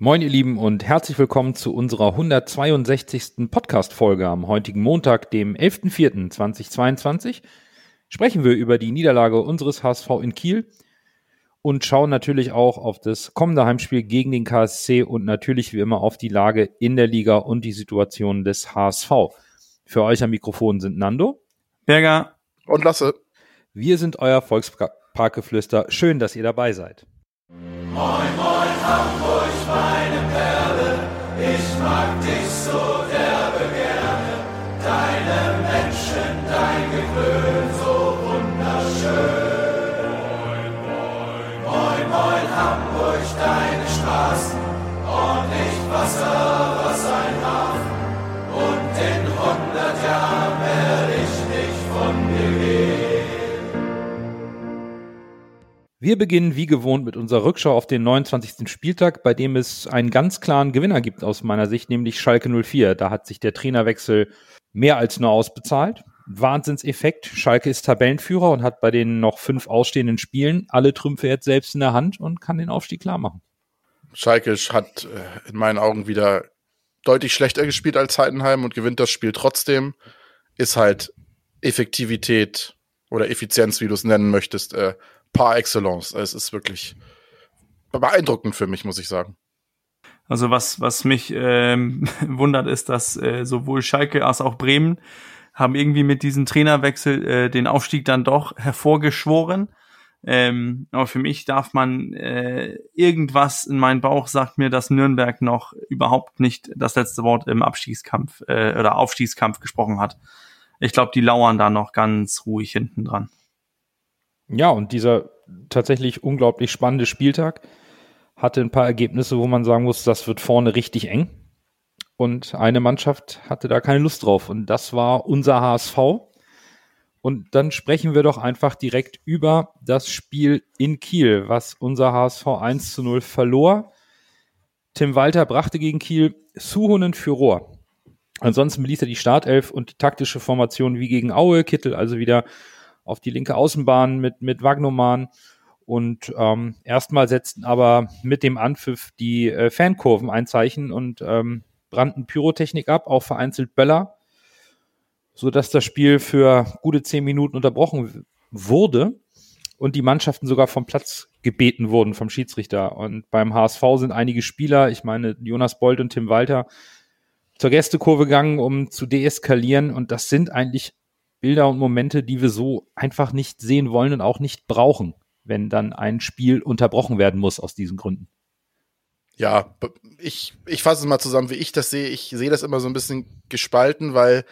Moin ihr Lieben und herzlich willkommen zu unserer 162. Podcast-Folge am heutigen Montag, dem 11.04.2022. Sprechen wir über die Niederlage unseres HSV in Kiel und schauen natürlich auch auf das kommende Heimspiel gegen den KSC und natürlich wie immer auf die Lage in der Liga und die Situation des HSV. Für euch am Mikrofon sind Nando, Berger und Lasse. Wir sind euer Volksparkgeflüster. Schön, dass ihr dabei seid. Moin, moin, Hamburg, meine Perle, ich mag dich so derbe gerne. Deine Menschen, dein Gewöhn, so wunderschön. Moin, moin, moin, moin, Hamburg, deine Straßen, ordentlich Wasser, Wir beginnen wie gewohnt mit unserer Rückschau auf den 29. Spieltag, bei dem es einen ganz klaren Gewinner gibt aus meiner Sicht, nämlich Schalke 04. Da hat sich der Trainerwechsel mehr als nur ausbezahlt. Wahnsinnseffekt. Schalke ist Tabellenführer und hat bei den noch fünf ausstehenden Spielen alle Trümpfe jetzt selbst in der Hand und kann den Aufstieg klar machen. Schalke hat äh, in meinen Augen wieder deutlich schlechter gespielt als Heidenheim und gewinnt das Spiel trotzdem. Ist halt Effektivität oder Effizienz, wie du es nennen möchtest, äh, par excellence. Es ist wirklich beeindruckend für mich, muss ich sagen. Also was, was mich ähm, wundert, ist, dass äh, sowohl Schalke als auch Bremen haben irgendwie mit diesem Trainerwechsel äh, den Aufstieg dann doch hervorgeschworen. Ähm, aber für mich darf man äh, irgendwas in meinen Bauch sagt mir, dass Nürnberg noch überhaupt nicht das letzte Wort im Abstiegskampf äh, oder Aufstiegskampf gesprochen hat. Ich glaube, die lauern da noch ganz ruhig hinten dran. Ja, und dieser tatsächlich unglaublich spannende Spieltag hatte ein paar Ergebnisse, wo man sagen muss, das wird vorne richtig eng. Und eine Mannschaft hatte da keine Lust drauf. Und das war unser HSV. Und dann sprechen wir doch einfach direkt über das Spiel in Kiel, was unser HSV 1 zu 0 verlor. Tim Walter brachte gegen Kiel Suhonen für Rohr. Ansonsten beließ er die Startelf und die taktische Formation wie gegen Aue. Kittel also wieder auf die linke Außenbahn mit, mit Wagnoman. Und ähm, erstmal setzten aber mit dem Anpfiff die äh, Fankurven ein Zeichen und ähm, brannten Pyrotechnik ab, auch vereinzelt Böller, sodass das Spiel für gute zehn Minuten unterbrochen wurde und die Mannschaften sogar vom Platz gebeten wurden vom Schiedsrichter. Und beim HSV sind einige Spieler, ich meine Jonas Bold und Tim Walter, zur Gästekurve gegangen, um zu deeskalieren. Und das sind eigentlich Bilder und Momente, die wir so einfach nicht sehen wollen und auch nicht brauchen, wenn dann ein Spiel unterbrochen werden muss aus diesen Gründen. Ja, ich, ich fasse es mal zusammen, wie ich das sehe. Ich sehe das immer so ein bisschen gespalten, weil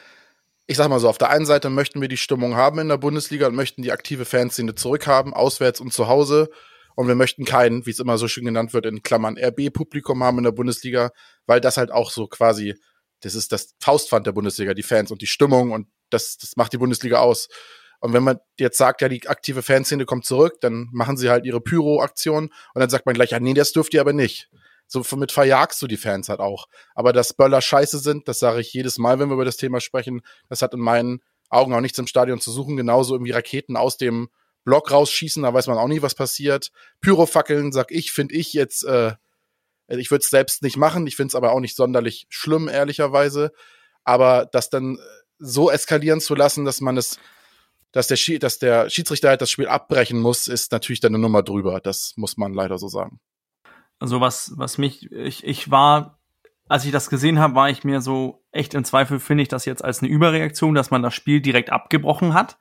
ich sag mal so, auf der einen Seite möchten wir die Stimmung haben in der Bundesliga und möchten die aktive Fanszene zurückhaben, auswärts und zu Hause. Und wir möchten keinen, wie es immer so schön genannt wird, in Klammern RB-Publikum haben in der Bundesliga, weil das halt auch so quasi, das ist das Faustpfand der Bundesliga, die Fans und die Stimmung und das, das macht die Bundesliga aus. Und wenn man jetzt sagt, ja, die aktive Fanszene kommt zurück, dann machen sie halt ihre Pyro-Aktion und dann sagt man gleich, ja, nee, das dürft ihr aber nicht. So mit verjagst du die Fans halt auch. Aber dass Böller scheiße sind, das sage ich jedes Mal, wenn wir über das Thema sprechen, das hat in meinen Augen auch nichts im Stadion zu suchen. Genauso irgendwie Raketen aus dem Block rausschießen, da weiß man auch nie, was passiert. Pyrofackeln, sag ich, finde ich jetzt, äh, ich würde es selbst nicht machen, ich finde es aber auch nicht sonderlich schlimm, ehrlicherweise. Aber das dann so eskalieren zu lassen, dass man es, dass der, Schi dass der Schiedsrichter halt das Spiel abbrechen muss, ist natürlich dann eine Nummer drüber. Das muss man leider so sagen. Also was, was mich, ich, ich war, als ich das gesehen habe, war ich mir so echt im Zweifel, finde ich das jetzt als eine Überreaktion, dass man das Spiel direkt abgebrochen hat.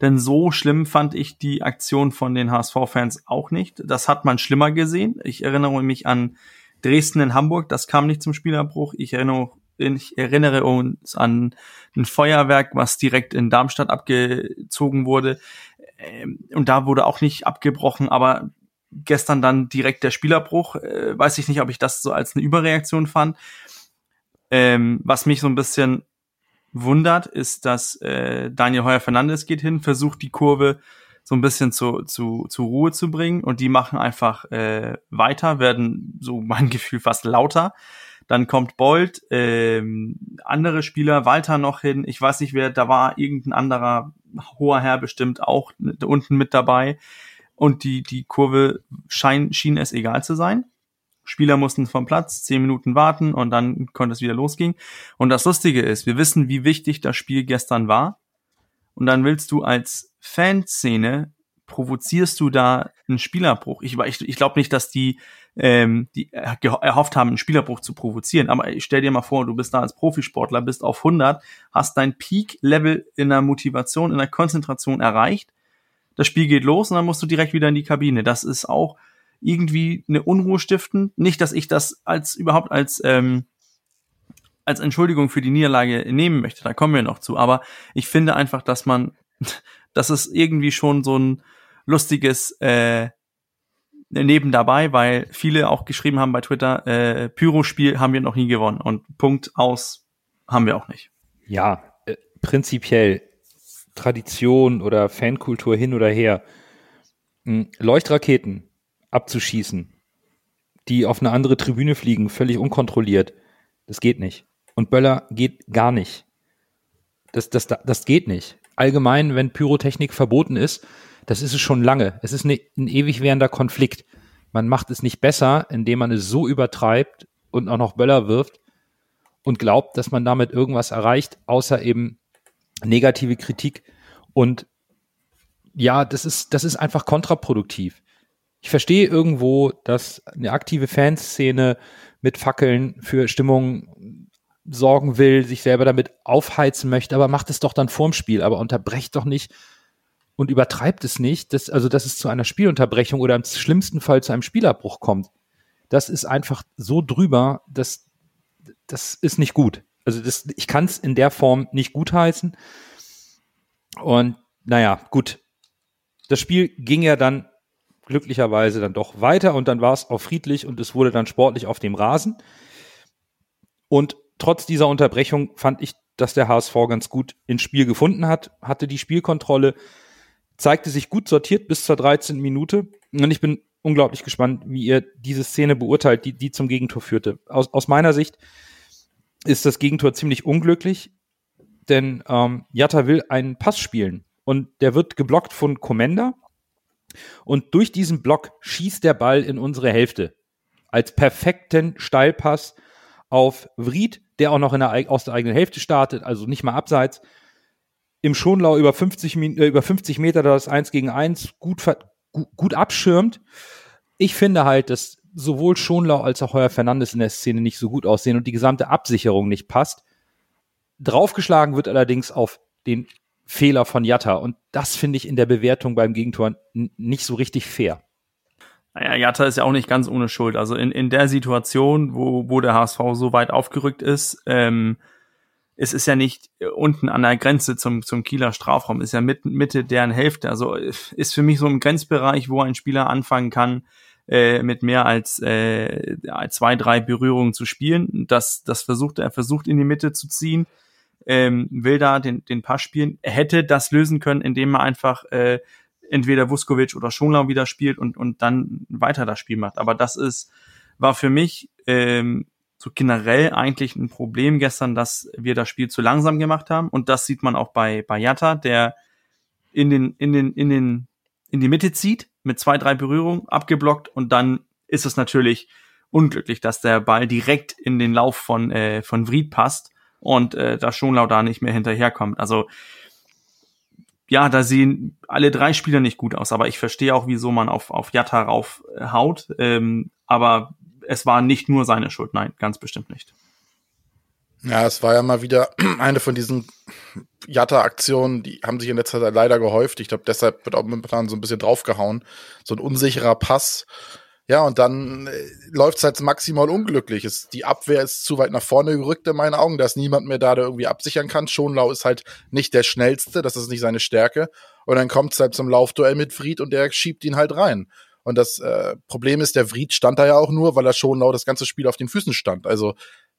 Denn so schlimm fand ich die Aktion von den HSV-Fans auch nicht. Das hat man schlimmer gesehen. Ich erinnere mich an Dresden in Hamburg, das kam nicht zum Spielabbruch. Ich erinnere ich erinnere uns an ein Feuerwerk, was direkt in Darmstadt abgezogen wurde. Ähm, und da wurde auch nicht abgebrochen, aber gestern dann direkt der Spielerbruch. Äh, weiß ich nicht, ob ich das so als eine Überreaktion fand. Ähm, was mich so ein bisschen wundert, ist, dass äh, Daniel Heuer Fernandes geht hin, versucht die Kurve so ein bisschen zu, zu, zu Ruhe zu bringen und die machen einfach äh, weiter, werden so mein Gefühl fast lauter. Dann kommt Bolt, ähm, andere Spieler, Walter noch hin. Ich weiß nicht, wer, da war irgendein anderer hoher Herr bestimmt auch unten mit dabei. Und die, die Kurve schein, schien es egal zu sein. Spieler mussten vom Platz, zehn Minuten warten und dann konnte es wieder losgehen. Und das Lustige ist, wir wissen, wie wichtig das Spiel gestern war. Und dann willst du als Fanszene provozierst du da einen Spielerbruch? Ich, ich, ich glaube nicht, dass die, ähm, die erhofft haben, einen Spielerbruch zu provozieren. Aber ich stell dir mal vor, du bist da als Profisportler, bist auf 100, hast dein Peak-Level in der Motivation, in der Konzentration erreicht. Das Spiel geht los und dann musst du direkt wieder in die Kabine. Das ist auch irgendwie eine Unruhe stiften. Nicht, dass ich das als überhaupt als ähm, als Entschuldigung für die Niederlage nehmen möchte. Da kommen wir noch zu. Aber ich finde einfach, dass man, dass es irgendwie schon so ein lustiges äh, neben dabei, weil viele auch geschrieben haben bei Twitter, äh, Pyro-Spiel haben wir noch nie gewonnen und Punkt aus haben wir auch nicht. Ja, äh, prinzipiell Tradition oder Fankultur hin oder her. Leuchtraketen abzuschießen, die auf eine andere Tribüne fliegen, völlig unkontrolliert, das geht nicht. Und Böller geht gar nicht. Das, das, das geht nicht. Allgemein, wenn Pyrotechnik verboten ist, das ist es schon lange. Es ist eine, ein ewig währender Konflikt. Man macht es nicht besser, indem man es so übertreibt und auch noch Böller wirft und glaubt, dass man damit irgendwas erreicht, außer eben negative Kritik. Und ja, das ist, das ist einfach kontraproduktiv. Ich verstehe irgendwo, dass eine aktive Fanszene mit Fackeln für Stimmung sorgen will, sich selber damit aufheizen möchte, aber macht es doch dann vorm Spiel, aber unterbrecht doch nicht und übertreibt es nicht, dass, also dass es zu einer Spielunterbrechung oder im schlimmsten Fall zu einem Spielabbruch kommt. Das ist einfach so drüber, dass das ist nicht gut. Also das, ich kann es in der Form nicht gutheißen. Und naja, gut. Das Spiel ging ja dann glücklicherweise dann doch weiter und dann war es auch friedlich und es wurde dann sportlich auf dem Rasen. Und trotz dieser Unterbrechung fand ich, dass der HSV ganz gut ins Spiel gefunden hat, hatte die Spielkontrolle, zeigte sich gut sortiert bis zur 13. Minute. Und ich bin unglaublich gespannt, wie ihr diese Szene beurteilt, die, die zum Gegentor führte. Aus, aus meiner Sicht ist das Gegentor ziemlich unglücklich, denn ähm, Jatta will einen Pass spielen und der wird geblockt von Commander und durch diesen Block schießt der Ball in unsere Hälfte als perfekten Steilpass auf Vried, der auch noch der, aus der eigenen Hälfte startet, also nicht mal abseits im Schonlau über 50, äh, über 50 Meter das 1 gegen 1 gut, gut, abschirmt. Ich finde halt, dass sowohl Schonlau als auch Heuer Fernandes in der Szene nicht so gut aussehen und die gesamte Absicherung nicht passt. Draufgeschlagen wird allerdings auf den Fehler von Jatta und das finde ich in der Bewertung beim Gegentor nicht so richtig fair. Naja, Jatta ist ja auch nicht ganz ohne Schuld. Also in, in der Situation, wo, wo der HSV so weit aufgerückt ist, ähm, es ist ja nicht äh, unten an der Grenze zum, zum Kieler Strafraum, ist ja mit, Mitte deren Hälfte. Also ist für mich so im Grenzbereich, wo ein Spieler anfangen kann, äh, mit mehr als äh, zwei, drei Berührungen zu spielen. Das, das versucht er, versucht in die Mitte zu ziehen, ähm, will da den, den Pass spielen. Er hätte das lösen können, indem er einfach äh, entweder Vuskovic oder Schonlau wieder spielt und, und dann weiter das Spiel macht. Aber das ist, war für mich ähm, so generell eigentlich ein Problem gestern, dass wir das Spiel zu langsam gemacht haben. Und das sieht man auch bei, Jatta, der in den, in den, in den, in die Mitte zieht, mit zwei, drei Berührungen, abgeblockt und dann ist es natürlich unglücklich, dass der Ball direkt in den Lauf von, äh, von Vried passt und äh, da Schonlau da nicht mehr hinterherkommt. Also ja, da sehen alle drei Spieler nicht gut aus, aber ich verstehe auch, wieso man auf, auf Jatta raufhaut. Ähm, aber es war nicht nur seine Schuld, nein, ganz bestimmt nicht. Ja, es war ja mal wieder eine von diesen Jatta-Aktionen, die haben sich in letzter Zeit leider gehäuft. Ich glaube, deshalb wird auch momentan so ein bisschen draufgehauen. So ein unsicherer Pass. Ja, und dann äh, läuft es halt maximal unglücklich. Es, die Abwehr ist zu weit nach vorne gerückt in meinen Augen. Da ist niemand mehr da, der irgendwie absichern kann. Schonlau ist halt nicht der schnellste, das ist nicht seine Stärke. Und dann kommt es halt zum Laufduell mit Fried und der schiebt ihn halt rein. Und das äh, Problem ist, der Vried stand da ja auch nur, weil er schon genau das ganze Spiel auf den Füßen stand. Also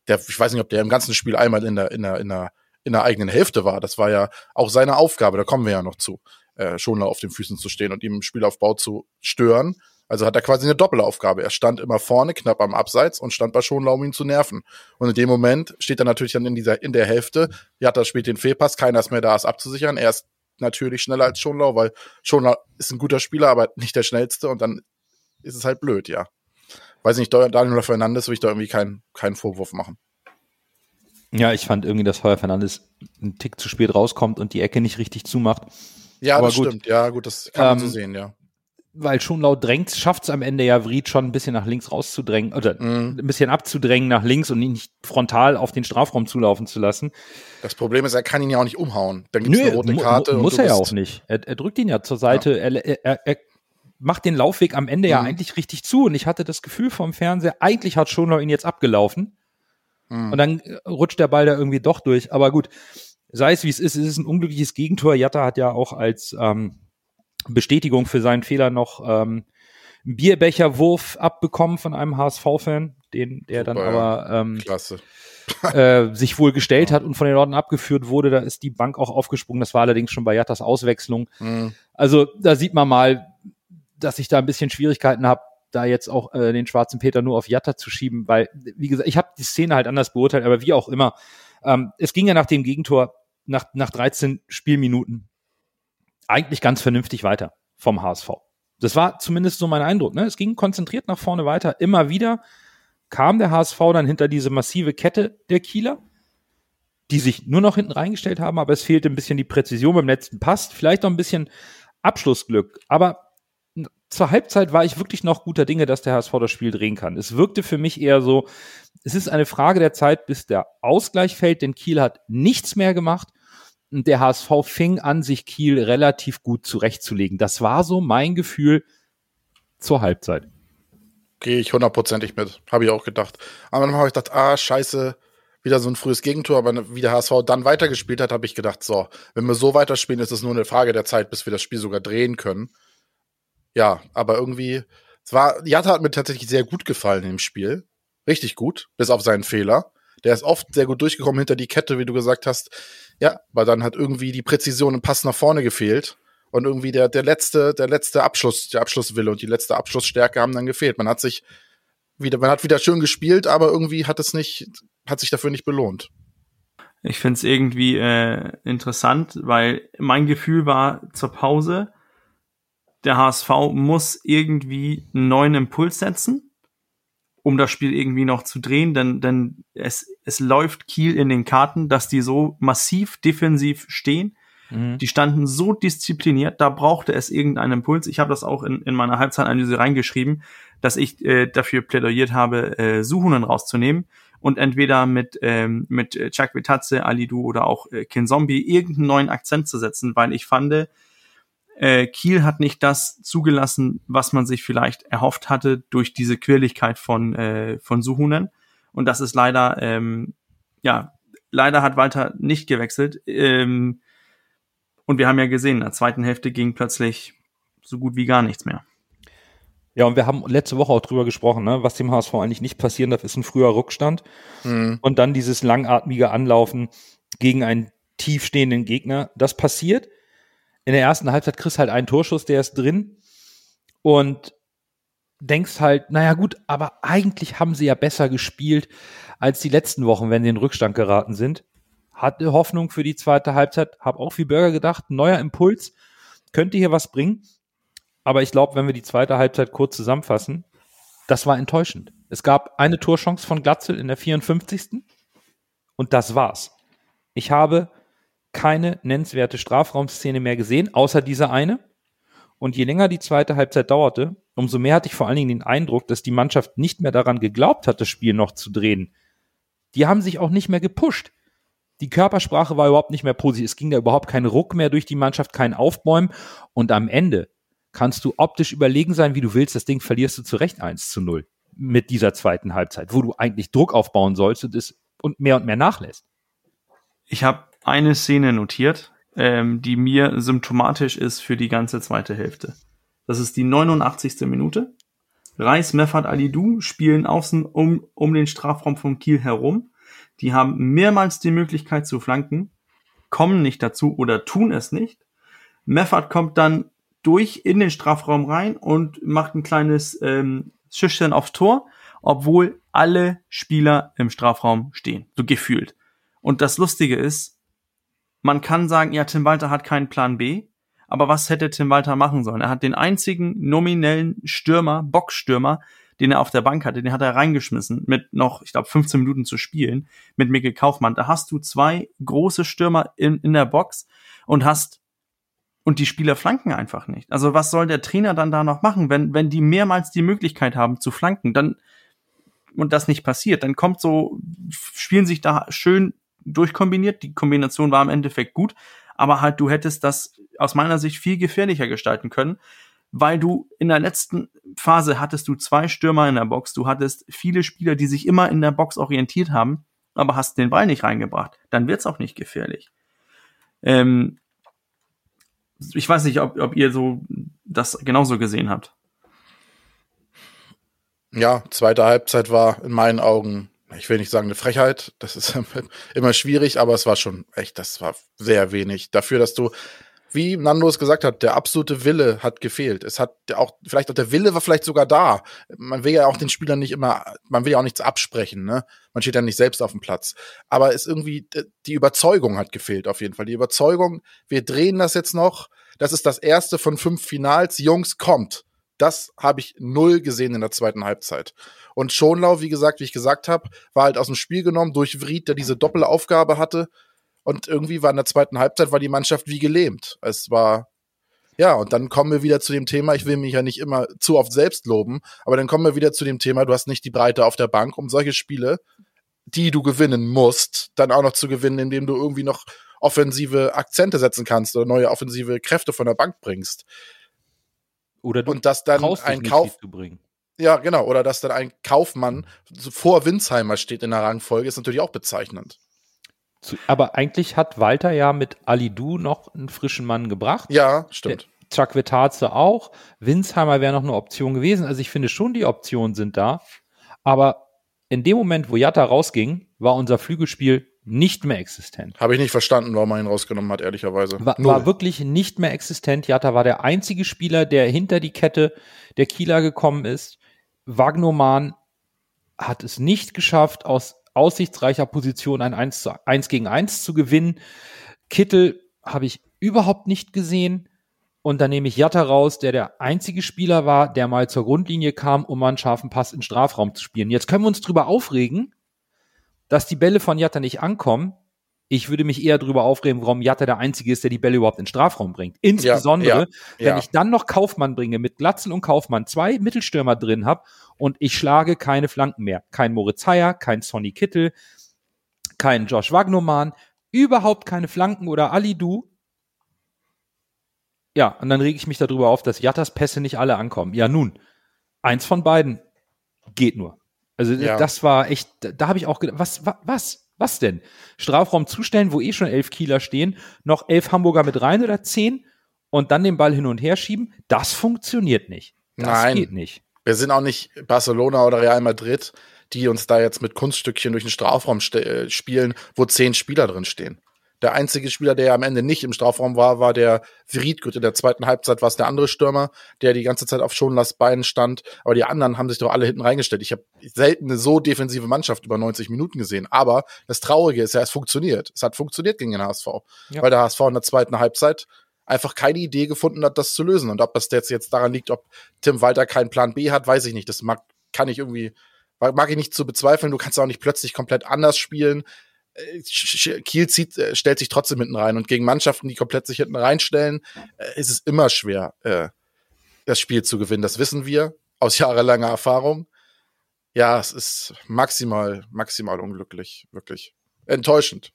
der, ich weiß nicht, ob der im ganzen Spiel einmal in der, in der, in der, in der eigenen Hälfte war. Das war ja auch seine Aufgabe, da kommen wir ja noch zu, äh, schon auf den Füßen zu stehen und ihm im Spielaufbau zu stören. Also hat er quasi eine Doppelaufgabe. Er stand immer vorne, knapp am Abseits und stand bei Schonlau, um ihn zu nerven. Und in dem Moment steht er natürlich dann in dieser, in der Hälfte. Ja, da spielt den Fehlpass, keiner ist mehr da, es abzusichern. Er ist natürlich schneller als Schonlau, weil Schonlau ist ein guter Spieler, aber nicht der schnellste und dann ist es halt blöd, ja. weiß nicht, Daniel oder Fernandes will ich da irgendwie keinen keinen Vorwurf machen. Ja, ich fand irgendwie, dass Heuer Fernandes einen Tick zu spät rauskommt und die Ecke nicht richtig zumacht. Ja, Aber das gut. stimmt. Ja, gut, das kann man so Ähm, sehen, ja. Weil schon laut drängt, schafft es am Ende ja Vried schon ein bisschen nach links rauszudrängen oder Mhm. ein bisschen abzudrängen nach links und ihn nicht frontal auf den Strafraum zulaufen zu lassen. Das Problem ist, er kann ihn ja auch nicht umhauen. Dann gibt es eine rote Karte. mu- und muss er ja auch nicht. Er, er drückt ihn ja zur Seite. Er, er, er macht den Laufweg am Ende ja Mhm. eigentlich richtig zu. Und ich hatte das Gefühl vom Fernseher, eigentlich hat Schonlau ihn jetzt abgelaufen. Mhm. Und dann äh, rutscht der Ball da irgendwie doch durch. Aber gut, sei es wie es ist, es ist ein unglückliches Gegentor. Jatta hat ja auch als ähm, Bestätigung für seinen Fehler noch ähm, einen Bierbecherwurf abbekommen von einem HSV-Fan, den der dann Super, aber ähm, Klasse. äh, sich wohl gestellt hat und von den Leuten abgeführt wurde. Da ist die Bank auch aufgesprungen. Das war allerdings schon bei Jattas Auswechslung. Mhm. Also da sieht man mal, dass ich da ein bisschen Schwierigkeiten habe, da jetzt auch äh, den schwarzen Peter nur auf Jatta zu schieben, weil, wie gesagt, ich habe die Szene halt anders beurteilt, aber wie auch immer. Ähm, es ging ja nach dem Gegentor, nach, nach 13 Spielminuten, eigentlich ganz vernünftig weiter vom HSV. Das war zumindest so mein Eindruck. Ne? Es ging konzentriert nach vorne weiter. Immer wieder kam der HSV dann hinter diese massive Kette der Kieler, die sich nur noch hinten reingestellt haben, aber es fehlte ein bisschen die Präzision beim letzten Pass, vielleicht noch ein bisschen Abschlussglück. Aber zur Halbzeit war ich wirklich noch guter Dinge, dass der HSV das Spiel drehen kann. Es wirkte für mich eher so, es ist eine Frage der Zeit, bis der Ausgleich fällt, denn Kiel hat nichts mehr gemacht der HSV fing an, sich Kiel relativ gut zurechtzulegen. Das war so mein Gefühl zur Halbzeit. Gehe ich hundertprozentig mit. Habe ich auch gedacht. Aber dann habe ich gedacht, ah, scheiße, wieder so ein frühes Gegentor. Aber wie der HSV dann weitergespielt hat, habe ich gedacht, so, wenn wir so weiterspielen, ist es nur eine Frage der Zeit, bis wir das Spiel sogar drehen können. Ja, aber irgendwie, es war, Jatta hat mir tatsächlich sehr gut gefallen im Spiel. Richtig gut, bis auf seinen Fehler. Der ist oft sehr gut durchgekommen hinter die Kette, wie du gesagt hast. Ja, aber dann hat irgendwie die Präzision im Pass nach vorne gefehlt. Und irgendwie der, der letzte, der letzte Abschluss, der Abschlusswille und die letzte Abschlussstärke haben dann gefehlt. Man hat sich wieder, man hat wieder schön gespielt, aber irgendwie hat es nicht, hat sich dafür nicht belohnt. Ich finde es irgendwie äh, interessant, weil mein Gefühl war zur Pause, der HSV muss irgendwie einen neuen Impuls setzen, um das Spiel irgendwie noch zu drehen, denn, denn es, es läuft Kiel in den Karten, dass die so massiv defensiv stehen. Die standen so diszipliniert, da brauchte es irgendeinen Impuls. Ich habe das auch in, in meiner Halbzeitanalyse reingeschrieben, dass ich äh, dafür plädiert habe, äh, Suchunen rauszunehmen und entweder mit ähm, mit Chuck Vitazze, Alidu oder auch äh, Kin Zombie irgendeinen neuen Akzent zu setzen, weil ich fand, äh, Kiel hat nicht das zugelassen, was man sich vielleicht erhofft hatte durch diese Quirligkeit von äh, von Suhunen und das ist leider ähm, ja leider hat Walter nicht gewechselt ähm, und wir haben ja gesehen, in der zweiten Hälfte ging plötzlich so gut wie gar nichts mehr. Ja, und wir haben letzte Woche auch drüber gesprochen, ne? was dem HSV eigentlich nicht passieren darf, ist ein früher Rückstand Mhm. und dann dieses langatmige Anlaufen gegen einen tiefstehenden Gegner. Das passiert. In der ersten Halbzeit kriegst halt einen Torschuss, der ist drin und denkst halt, naja gut, aber eigentlich haben sie ja besser gespielt als die letzten Wochen, wenn sie in Rückstand geraten sind. Hatte Hoffnung für die zweite Halbzeit, hab auch wie Burger gedacht, neuer Impuls, könnte hier was bringen. Aber ich glaube, wenn wir die zweite Halbzeit kurz zusammenfassen, das war enttäuschend. Es gab eine Torchance von Glatzel in der 54. Und das war's. Ich habe keine nennenswerte Strafraumszene mehr gesehen, außer dieser eine. Und je länger die zweite Halbzeit dauerte, umso mehr hatte ich vor allen Dingen den Eindruck, dass die Mannschaft nicht mehr daran geglaubt hat, das Spiel noch zu drehen. Die haben sich auch nicht mehr gepusht. Die Körpersprache war überhaupt nicht mehr positiv. Es ging da überhaupt kein Ruck mehr durch die Mannschaft, kein Aufbäumen. Und am Ende kannst du optisch überlegen sein, wie du willst. Das Ding verlierst du zu Recht 1 zu 0 mit dieser zweiten Halbzeit, wo du eigentlich Druck aufbauen sollst und, es, und mehr und mehr nachlässt. Ich habe eine Szene notiert, ähm, die mir symptomatisch ist für die ganze zweite Hälfte. Das ist die 89. Minute. Reis, Meffert, Alidou spielen außen um, um den Strafraum von Kiel herum. Die haben mehrmals die Möglichkeit zu flanken, kommen nicht dazu oder tun es nicht. Meffert kommt dann durch in den Strafraum rein und macht ein kleines ähm, Schüchtern aufs Tor, obwohl alle Spieler im Strafraum stehen, so gefühlt. Und das Lustige ist, man kann sagen, ja, Tim Walter hat keinen Plan B, aber was hätte Tim Walter machen sollen? Er hat den einzigen nominellen Stürmer, Boxstürmer, den er auf der Bank hatte, den hat er reingeschmissen mit noch, ich glaube, 15 Minuten zu spielen mit Mikkel Kaufmann. Da hast du zwei große Stürmer in, in der Box und hast und die Spieler flanken einfach nicht. Also was soll der Trainer dann da noch machen, wenn, wenn die mehrmals die Möglichkeit haben zu flanken, dann und das nicht passiert, dann kommt so, spielen sich da schön durchkombiniert. Die Kombination war im Endeffekt gut, aber halt du hättest das aus meiner Sicht viel gefährlicher gestalten können, weil du in der letzten Phase hattest du zwei Stürmer in der Box, du hattest viele Spieler, die sich immer in der Box orientiert haben, aber hast den Ball nicht reingebracht. Dann wird's auch nicht gefährlich. Ähm, ich weiß nicht, ob, ob ihr so das genauso gesehen habt. Ja, zweite Halbzeit war in meinen Augen, ich will nicht sagen eine Frechheit, das ist immer schwierig, aber es war schon echt, das war sehr wenig. Dafür, dass du, wie Nando es gesagt hat, der absolute Wille hat gefehlt. Es hat auch, vielleicht auch der Wille war vielleicht sogar da. Man will ja auch den Spielern nicht immer, man will ja auch nichts absprechen, ne? Man steht ja nicht selbst auf dem Platz. Aber es irgendwie, die Überzeugung hat gefehlt auf jeden Fall. Die Überzeugung, wir drehen das jetzt noch, das ist das erste von fünf Finals. Jungs, kommt. Das habe ich null gesehen in der zweiten Halbzeit. Und Schonlau, wie gesagt, wie ich gesagt habe, war halt aus dem Spiel genommen durch Vried, der diese Doppelaufgabe hatte. Und irgendwie war in der zweiten Halbzeit war die Mannschaft wie gelähmt. Es war ja, und dann kommen wir wieder zu dem Thema, ich will mich ja nicht immer zu oft selbst loben, aber dann kommen wir wieder zu dem Thema, du hast nicht die Breite auf der Bank, um solche Spiele, die du gewinnen musst, dann auch noch zu gewinnen, indem du irgendwie noch offensive Akzente setzen kannst oder neue offensive Kräfte von der Bank bringst. Oder du und dass dann ein Kauf, tief zu bringen. ja genau, oder dass dann ein Kaufmann so vor Winsheimer steht in der Rangfolge, ist natürlich auch bezeichnend. Aber eigentlich hat Walter ja mit Alidu noch einen frischen Mann gebracht. Ja, stimmt. Chakvetadze auch. Winsheimer wäre noch eine Option gewesen. Also ich finde schon, die Optionen sind da. Aber in dem Moment, wo Jatta rausging, war unser Flügelspiel nicht mehr existent. Habe ich nicht verstanden, warum man ihn rausgenommen hat, ehrlicherweise. War, war wirklich nicht mehr existent. Jatta war der einzige Spieler, der hinter die Kette der Kieler gekommen ist. Wagnoman hat es nicht geschafft, aus aussichtsreicher Position ein 1, zu, 1 gegen 1 zu gewinnen. Kittel habe ich überhaupt nicht gesehen. Und dann nehme ich Jatta raus, der der einzige Spieler war, der mal zur Grundlinie kam, um mal einen scharfen Pass in Strafraum zu spielen. Jetzt können wir uns drüber aufregen, dass die Bälle von Jatta nicht ankommen. Ich würde mich eher drüber aufregen, warum Jatta der Einzige ist, der die Bälle überhaupt in den Strafraum bringt. Insbesondere, ja, wenn ja. ich dann noch Kaufmann bringe, mit Glatzel und Kaufmann zwei Mittelstürmer drin habe und ich schlage keine Flanken mehr. Kein Moritz Heyer, kein Sonny Kittel, kein Josh Wagnoman, überhaupt keine Flanken oder Alidu. Ja, und dann rege ich mich darüber auf, dass Jattas Pässe nicht alle ankommen. Ja, nun, eins von beiden geht nur. Also Ja. das war echt, da, habe ich auch gedacht, was, wa- was, was denn? Strafraum zustellen, wo eh schon elf Kieler stehen, noch elf Hamburger mit rein oder zehn und dann den Ball hin und her schieben, das funktioniert nicht. Das Nein. geht nicht. Wir sind auch nicht Barcelona oder Real Madrid, die uns da jetzt mit Kunststückchen durch den Strafraum äh, spielen, wo zehn Spieler drin stehen. Der einzige Spieler, der am Ende nicht im Strafraum war, war der Vriedgut. In der zweiten Halbzeit war es der andere Stürmer, der die ganze Zeit auf Schonlass Beinen stand. Aber die anderen haben sich doch alle hinten reingestellt. Ich habe selten eine so defensive Mannschaft über 90 Minuten gesehen. Aber das Traurige ist ja, es funktioniert. Es hat funktioniert gegen den HSV. Ja. Weil der HSV in der zweiten Halbzeit einfach keine Idee gefunden hat, das zu lösen. Und ob das jetzt, jetzt daran liegt, ob Tim Walter keinen Plan B hat, weiß ich nicht. Das mag, kann ich irgendwie, mag ich nicht zu bezweifeln. Du kannst auch nicht plötzlich komplett anders spielen. Kiel zieht, äh, stellt sich trotzdem hinten rein. Und gegen Mannschaften, die komplett sich hinten reinstellen, äh, ist es immer schwer, äh, das Spiel zu gewinnen. Das wissen wir aus jahrelanger Erfahrung. Ja, es ist maximal, maximal unglücklich. Wirklich. Enttäuschend.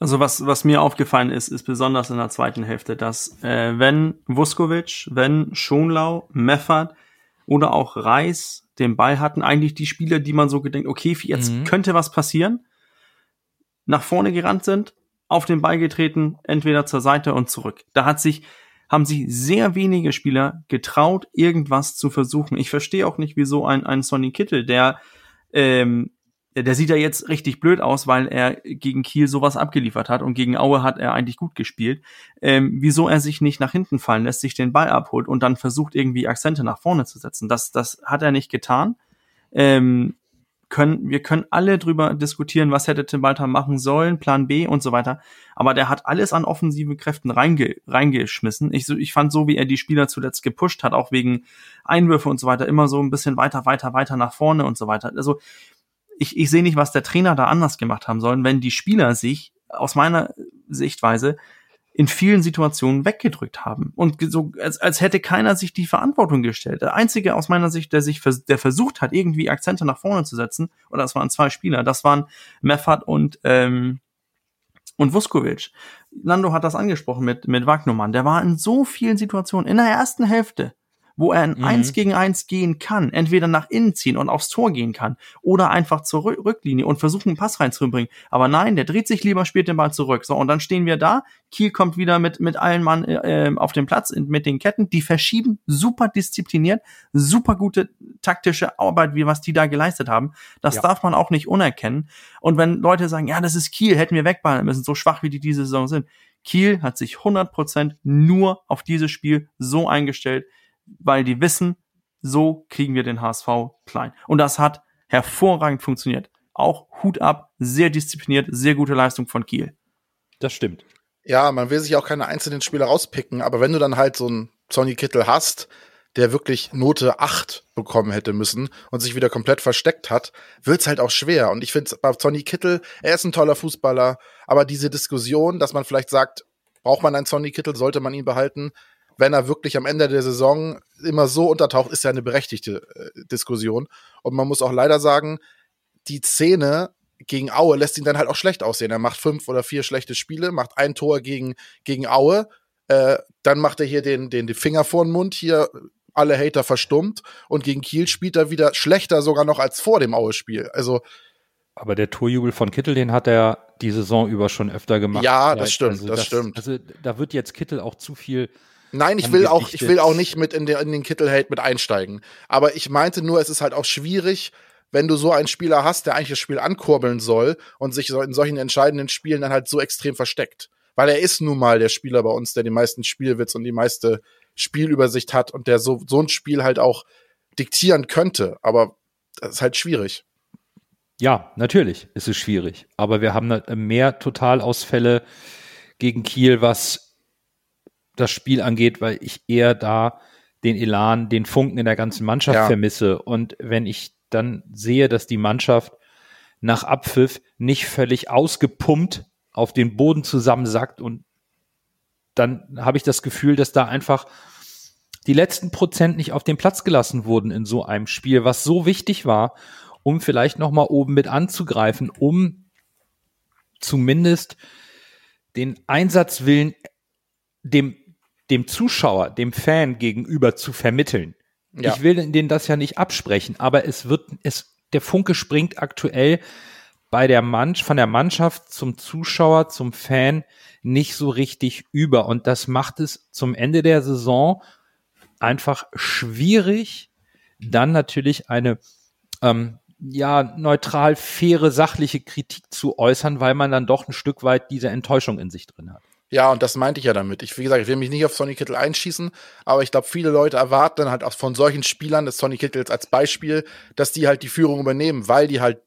Also was, was mir aufgefallen ist, ist besonders in der zweiten Hälfte, dass äh, wenn Vuskovic, wenn Schonlau, Meffert oder auch Reis den Ball hatten, eigentlich die Spieler, die man so gedenkt, okay, jetzt Mhm. könnte was passieren, nach vorne gerannt sind, auf den Ball getreten, entweder zur Seite und zurück. Da hat sich, haben sich sehr wenige Spieler getraut, irgendwas zu versuchen. Ich verstehe auch nicht, wieso ein, ein Sonny Kittel, der ähm, der, sieht ja jetzt richtig blöd aus, weil er gegen Kiel sowas abgeliefert hat und gegen Aue hat er eigentlich gut gespielt. Ähm, wieso er sich nicht nach hinten fallen lässt, sich den Ball abholt und dann versucht irgendwie Akzente nach vorne zu setzen. Das, das hat er nicht getan. Ähm, können, wir können alle drüber diskutieren, was hätte Tim Walter machen sollen, Plan B und so weiter. Aber der hat alles an offensiven Kräften reinge, reingeschmissen. Ich, ich fand so, wie er die Spieler zuletzt gepusht hat, auch wegen Einwürfe und so weiter, immer so ein bisschen weiter, weiter, weiter nach vorne und so weiter. Also ich, ich sehe nicht, was der Trainer da anders gemacht haben sollen, wenn die Spieler sich aus meiner Sichtweise in vielen Situationen weggedrückt haben und so als, als hätte keiner sich die Verantwortung gestellt. Der einzige aus meiner Sicht, der sich der versucht hat, irgendwie Akzente nach vorne zu setzen, oder das waren zwei Spieler, das waren Meffert und ähm, und Vuskovic. Nando hat das angesprochen mit mit Wagnumann. Der war in so vielen Situationen in der ersten Hälfte wo er ein mhm. Eins gegen Eins gehen kann, entweder nach innen ziehen und aufs Tor gehen kann oder einfach zur Rücklinie und versuchen, einen Pass reinzubringen. Aber nein, der dreht sich lieber, spielt den Ball zurück. So, und dann stehen wir da. Kiel kommt wieder mit, mit allen Mann äh, auf den Platz, mit den Ketten. Die verschieben super diszipliniert, super gute taktische Arbeit, wie was die da geleistet haben. Das ja. darf man auch nicht unerkennen. Und wenn Leute sagen, ja, das ist Kiel, hätten wir wegballen müssen, so schwach wie die diese Saison sind. Kiel hat sich 100% nur auf dieses Spiel so eingestellt, weil die wissen, so kriegen wir den HSV klein. Und das hat hervorragend funktioniert. Auch Hut ab, sehr diszipliniert, sehr gute Leistung von Kiel. Das stimmt. Ja, man will sich auch keine einzelnen Spieler rauspicken, aber wenn du dann halt so einen Sonny Kittel hast, der wirklich Note 8 bekommen hätte müssen und sich wieder komplett versteckt hat, wird's halt auch schwer. Und ich finde bei Sonny Kittel, er ist ein toller Fußballer, aber diese Diskussion, dass man vielleicht sagt, braucht man einen Sonny Kittel, sollte man ihn behalten, wenn er wirklich am Ende der Saison immer so untertaucht, ist ja eine berechtigte äh, Diskussion. Und man muss auch leider sagen, die Szene gegen Aue lässt ihn dann halt auch schlecht aussehen. Er macht fünf oder vier schlechte Spiele, macht ein Tor gegen, gegen Aue, äh, dann macht er hier den, den, den Finger vor den Mund, hier alle Hater verstummt und gegen Kiel spielt er wieder schlechter sogar noch als vor dem Aue-Spiel. Also aber der Torjubel von Kittel, den hat er die Saison über schon öfter gemacht. Ja, das stimmt, also das, das, stimmt. Also da wird jetzt Kittel auch zu viel Nein, ich will auch, ich will auch nicht mit in den, in den Kittel-Hate mit einsteigen. Aber ich meinte nur, es ist halt auch schwierig, wenn du so einen Spieler hast, der eigentlich das Spiel ankurbeln soll und sich in solchen entscheidenden Spielen dann halt so extrem versteckt. Weil er ist nun mal der Spieler bei uns, der die meisten Spielwitz und die meiste Spielübersicht hat und der so, so ein Spiel halt auch diktieren könnte. Aber das ist halt schwierig. Ja, natürlich ist es schwierig. Aber wir haben mehr Totalausfälle gegen Kiel, was das Spiel angeht, weil ich eher da den Elan, den Funken in der ganzen Mannschaft ja. vermisse. Und wenn ich dann sehe, dass die Mannschaft nach Abpfiff nicht völlig ausgepumpt auf den Boden zusammensackt und dann habe ich das Gefühl, dass da einfach die letzten Prozent nicht auf den Platz gelassen wurden in so einem Spiel, was so wichtig war, um vielleicht noch mal oben mit anzugreifen, um zumindest den Einsatzwillen dem dem Zuschauer, dem Fan gegenüber zu vermitteln. Ja. Ich will denen das ja nicht absprechen, aber es wird, es, der Funke springt aktuell bei der Mannschaft, von der Mannschaft zum Zuschauer, zum Fan nicht so richtig über. Und das macht es zum Ende der Saison einfach schwierig, dann natürlich eine ähm, ja neutral, faire, sachliche Kritik zu äußern, weil man dann doch ein Stück weit diese Enttäuschung in sich drin hat. Ja, und das meinte ich ja damit. Ich, wie gesagt, ich will mich nicht auf Sonny Kittel einschießen, aber ich glaube, viele Leute erwarten dann halt auch von solchen Spielern des Sonny Kittels als Beispiel, dass die halt die Führung übernehmen, weil die halt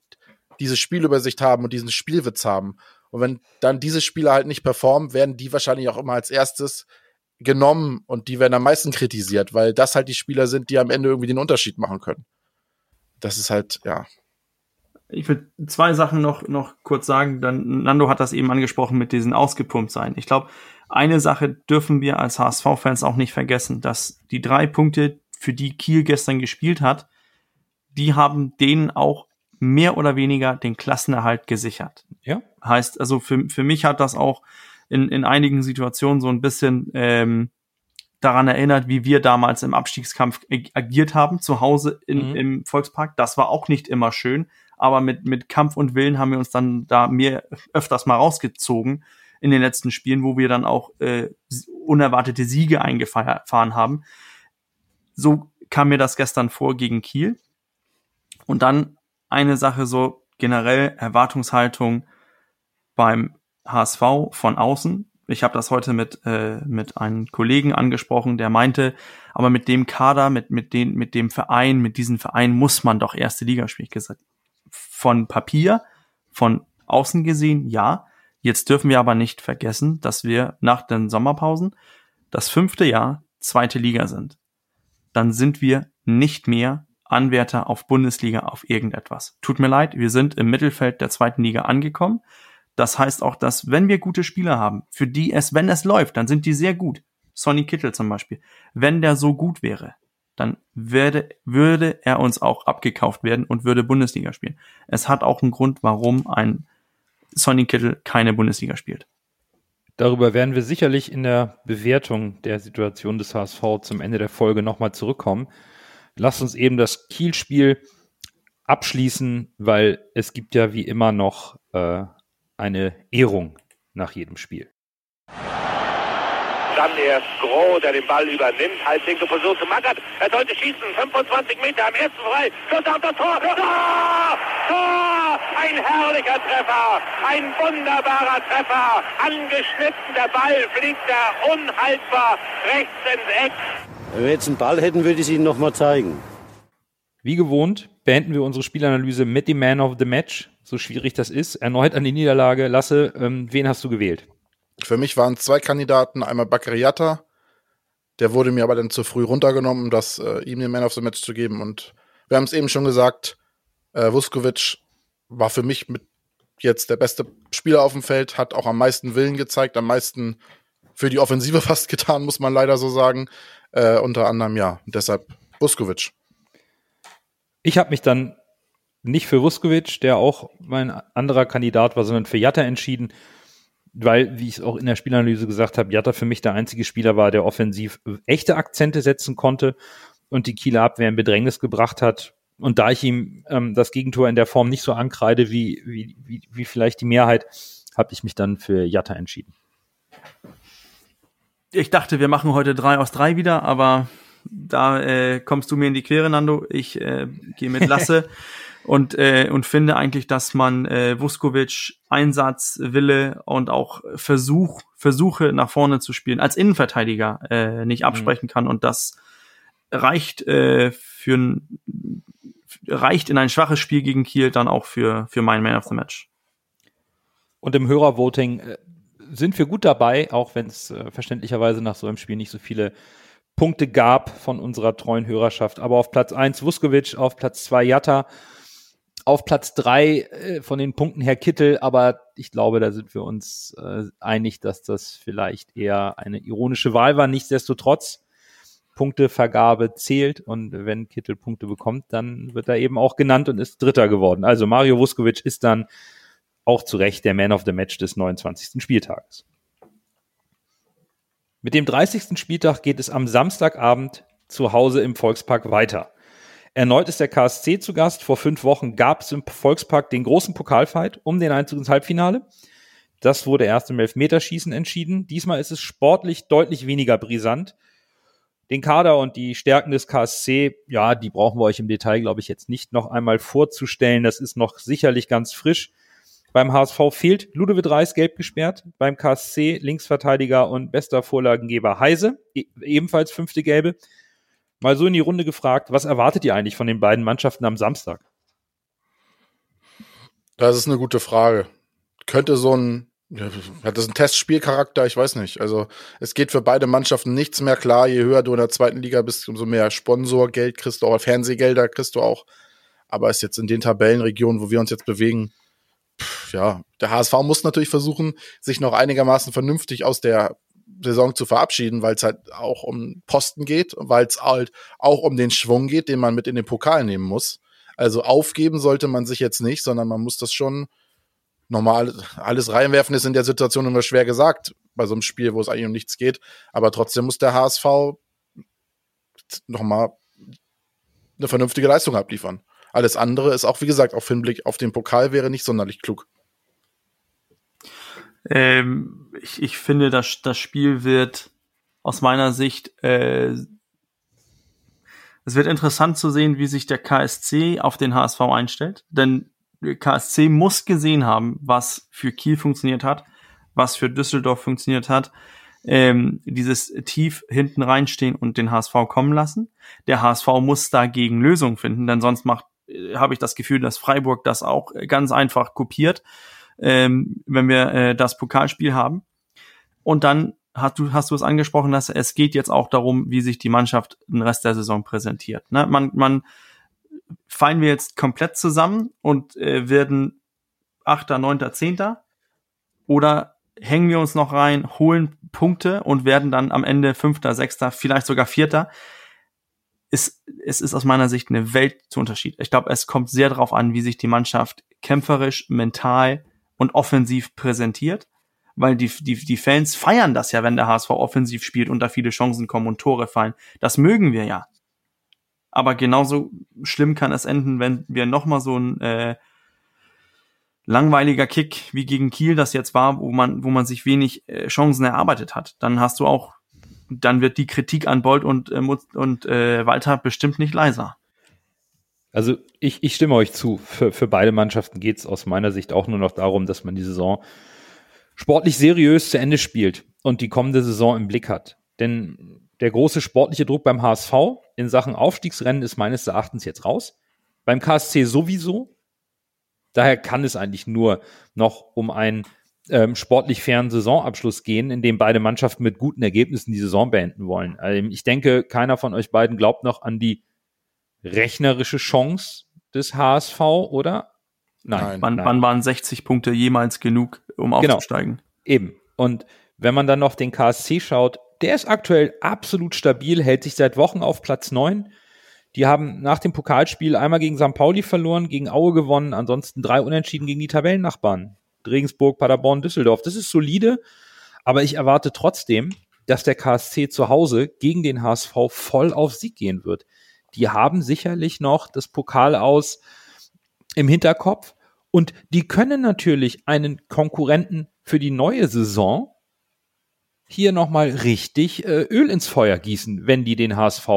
diese Spielübersicht haben und diesen Spielwitz haben. Und wenn dann diese Spieler halt nicht performen, werden die wahrscheinlich auch immer als erstes genommen und die werden am meisten kritisiert, weil das halt die Spieler sind, die am Ende irgendwie den Unterschied machen können. Das ist halt, ja, ich würde zwei Sachen noch, noch kurz sagen. Dann, Nando hat das eben angesprochen mit diesen ausgepumpt sein. Ich glaube, eine Sache dürfen wir als HSV-Fans auch nicht vergessen, dass die drei Punkte, für die Kiel gestern gespielt hat, die haben denen auch mehr oder weniger den Klassenerhalt gesichert. Ja. Heißt, also für, für mich hat das auch in, in einigen Situationen so ein bisschen ähm, daran erinnert, wie wir damals im Abstiegskampf agiert haben, zu Hause in, mhm. im Volkspark. Das war auch nicht immer schön, aber mit, mit Kampf und Willen haben wir uns dann da mehr öfters mal rausgezogen in den letzten Spielen, wo wir dann auch äh, unerwartete Siege eingefahren haben. So kam mir das gestern vor gegen Kiel. Und dann eine Sache so generell Erwartungshaltung beim HSV von außen. Ich habe das heute mit äh, mit einem Kollegen angesprochen, der meinte, aber mit dem Kader, mit mit den mit dem Verein, mit diesem Verein muss man doch erste Liga spielen. Ich gesagt, von Papier, von außen gesehen, ja. Jetzt dürfen wir aber nicht vergessen, dass wir nach den Sommerpausen das fünfte Jahr zweite Liga sind. Dann sind wir nicht mehr Anwärter auf Bundesliga auf irgendetwas. Tut mir leid, wir sind im Mittelfeld der zweiten Liga angekommen. Das heißt auch, dass wenn wir gute Spieler haben, für die es, wenn es läuft, dann sind die sehr gut. Sonny Kittel zum Beispiel. Wenn der so gut wäre, dann werde, würde er uns auch abgekauft werden und würde Bundesliga spielen. Es hat auch einen Grund, warum ein Sonny Kittel keine Bundesliga spielt. Darüber werden wir sicherlich in der Bewertung der Situation des HSV zum Ende der Folge nochmal zurückkommen. Lasst uns eben das Kiel-Spiel abschließen, weil es gibt ja wie immer noch äh, eine Ehrung nach jedem Spiel. Dann erst Groh, der den Ball übernimmt, halblinke Position zu Mackert. Er sollte schießen, 25 Meter am ersten frei. Schuss auf das Tor. Tor! Tor! Ein herrlicher Treffer, ein wunderbarer Treffer. Angeschnitten, der Ball fliegt da unhaltbar rechts ins Eck. Wenn wir jetzt einen Ball hätten, würde ich es Ihnen nochmal zeigen. Wie gewohnt beenden wir unsere Spielanalyse mit dem Man of the Match, so schwierig das ist. Erneut an die Niederlage. Lasse, ähm, wen hast du gewählt? Für mich waren zwei Kandidaten, einmal Bakariata, der wurde mir aber dann zu früh runtergenommen, um das äh, ihm den Man of the Match zu geben. Und wir haben es eben schon gesagt, äh, Vuskovic war für mich mit jetzt der beste Spieler auf dem Feld, hat auch am meisten Willen gezeigt, am meisten für die Offensive fast getan, muss man leider so sagen. Äh, unter anderem ja, deshalb Vuskovic. Ich habe mich dann nicht für Vuskovic, der auch mein anderer Kandidat war, sondern für Jatta entschieden weil, wie ich es auch in der Spielanalyse gesagt habe, Jatta für mich der einzige Spieler war, der offensiv echte Akzente setzen konnte und die Kieler Abwehr in Bedrängnis gebracht hat. Und da ich ihm ähm, das Gegentor in der Form nicht so ankreide wie, wie, wie, wie vielleicht die Mehrheit, habe ich mich dann für Jatta entschieden. Ich dachte, wir machen heute drei aus drei wieder, aber da äh, kommst du mir in die Quere, Nando. Ich äh, gehe mit Lasse. Und, äh, und finde eigentlich, dass man äh, Vuskovic Einsatz, Wille und auch Versuch, Versuche nach vorne zu spielen als Innenverteidiger äh, nicht mhm. absprechen kann und das reicht äh, für ein reicht in ein schwaches Spiel gegen Kiel dann auch für, für mein Man of the Match. Und im Hörervoting äh, sind wir gut dabei, auch wenn es äh, verständlicherweise nach so einem Spiel nicht so viele Punkte gab von unserer treuen Hörerschaft. Aber auf Platz eins Vuskovic, auf Platz zwei Jatta, auf Platz drei äh, von den Punkten her Kittel, aber ich glaube, da sind wir uns äh, einig, dass das vielleicht eher eine ironische Wahl war. Nichtsdestotrotz, Punktevergabe zählt und wenn Kittel Punkte bekommt, dann wird er eben auch genannt und ist Dritter geworden. Also Mario Vuskovic ist dann auch zu Recht der Man of the Match des 29. Spieltages. Mit dem 30. Spieltag geht es am Samstagabend zu Hause im Volkspark weiter. Erneut ist der KSC zu Gast. Vor fünf Wochen gab es im Volkspark den großen Pokalfight um den Einzug ins Halbfinale. Das wurde erst im Elfmeterschießen entschieden. Diesmal ist es sportlich deutlich weniger brisant. Den Kader und die Stärken des KSC, ja, die brauchen wir euch im Detail, glaube ich, jetzt nicht noch einmal vorzustellen. Das ist noch sicherlich ganz frisch. Beim HSV fehlt Ludovic Reis gelb gesperrt. Beim KSC Linksverteidiger und bester Vorlagengeber Heise, e ebenfalls fünfte gelbe mal so in die Runde gefragt, was erwartet ihr eigentlich von den beiden Mannschaften am Samstag? Das ist eine gute Frage. Könnte so ein, hat das ein Testspielcharakter? Ich weiß nicht. Also es geht für beide Mannschaften nichts mehr klar. Je höher du in der zweiten Liga bist, umso mehr Sponsorgeld kriegst du auch, Fernsehgelder kriegst du auch. Aber ist jetzt in den Tabellenregionen, wo wir uns jetzt bewegen, pff, ja, der HSV muss natürlich versuchen, sich noch einigermaßen vernünftig aus der Saison zu verabschieden, weil es halt auch um Posten geht, weil es halt auch um den Schwung geht, den man mit in den Pokal nehmen muss. Also aufgeben sollte man sich jetzt nicht, sondern man muss das schon normal alles reinwerfen ist in der Situation immer schwer gesagt bei so einem Spiel, wo es eigentlich um nichts geht. Aber trotzdem muss der HSV nochmal eine vernünftige Leistung abliefern. Alles andere ist auch, wie gesagt, auf Hinblick auf den Pokal wäre nicht sonderlich klug. Ähm, ich, ich finde, dass das Spiel wird aus meiner Sicht, äh, es wird interessant zu sehen, wie sich der KSC auf den HSV einstellt. Denn KSC muss gesehen haben, was für Kiel funktioniert hat, was für Düsseldorf funktioniert hat. Ähm, dieses tief hinten reinstehen und den HSV kommen lassen. Der HSV muss dagegen Lösungen finden, denn sonst macht äh, habe ich das Gefühl, dass Freiburg das auch ganz einfach kopiert, ähm, wenn wir äh, das Pokalspiel haben. Und dann hast du, hast du es angesprochen, dass es geht jetzt auch darum, wie sich die Mannschaft den Rest der Saison präsentiert. Ne? Man, man fallen wir jetzt komplett zusammen und äh, werden Achter, Neunter, Zehnter oder hängen wir uns noch rein, holen Punkte und werden dann am Ende Fünfter, Sechster, vielleicht sogar Vierter. Es, es ist aus meiner Sicht eine Welt zu Unterschied. Ich glaube, es kommt sehr darauf an, wie sich die Mannschaft kämpferisch, mental und offensiv präsentiert, weil die, die, die Fans feiern das ja, wenn der HSV offensiv spielt und da viele Chancen kommen und Tore fallen. Das mögen wir ja. Aber genauso schlimm kann es enden, wenn wir nochmal so ein äh, langweiliger Kick wie gegen Kiel das jetzt war, wo man, wo man sich wenig äh, Chancen erarbeitet hat. Dann hast du auch, dann wird die Kritik an Bolt und, äh, und äh, Walter bestimmt nicht leiser. Also ich, ich stimme euch zu. Für, für beide Mannschaften geht es aus meiner Sicht auch nur noch darum, dass man die Saison sportlich seriös zu Ende spielt und die kommende Saison im Blick hat. Denn der große sportliche Druck beim HSV in Sachen Aufstiegsrennen ist meines Erachtens jetzt raus. Beim KSC sowieso. Daher kann es eigentlich nur noch um einen ähm, sportlich fairen Saisonabschluss gehen, in dem beide Mannschaften mit guten Ergebnissen die Saison beenden wollen. Also ich denke, keiner von euch beiden glaubt noch an die rechnerische Chance des HSV, oder? Nein. Wann, nein. wann waren 60 Punkte jemals genug, um genau. aufzusteigen? Eben. Und wenn man dann noch den KSC schaut, der ist aktuell absolut stabil, hält sich seit Wochen auf Platz 9. Die haben nach dem Pokalspiel einmal gegen St. Pauli verloren, gegen Aue gewonnen, ansonsten drei Unentschieden gegen die Tabellennachbarn. Regensburg, Paderborn, Düsseldorf. Das ist solide, aber ich erwarte trotzdem, dass der KSC zu Hause gegen den HSV voll auf Sieg gehen wird. Die haben sicherlich noch das Pokal aus im Hinterkopf und die können natürlich einen Konkurrenten für die neue Saison hier nochmal richtig äh, Öl ins Feuer gießen, wenn die den HSV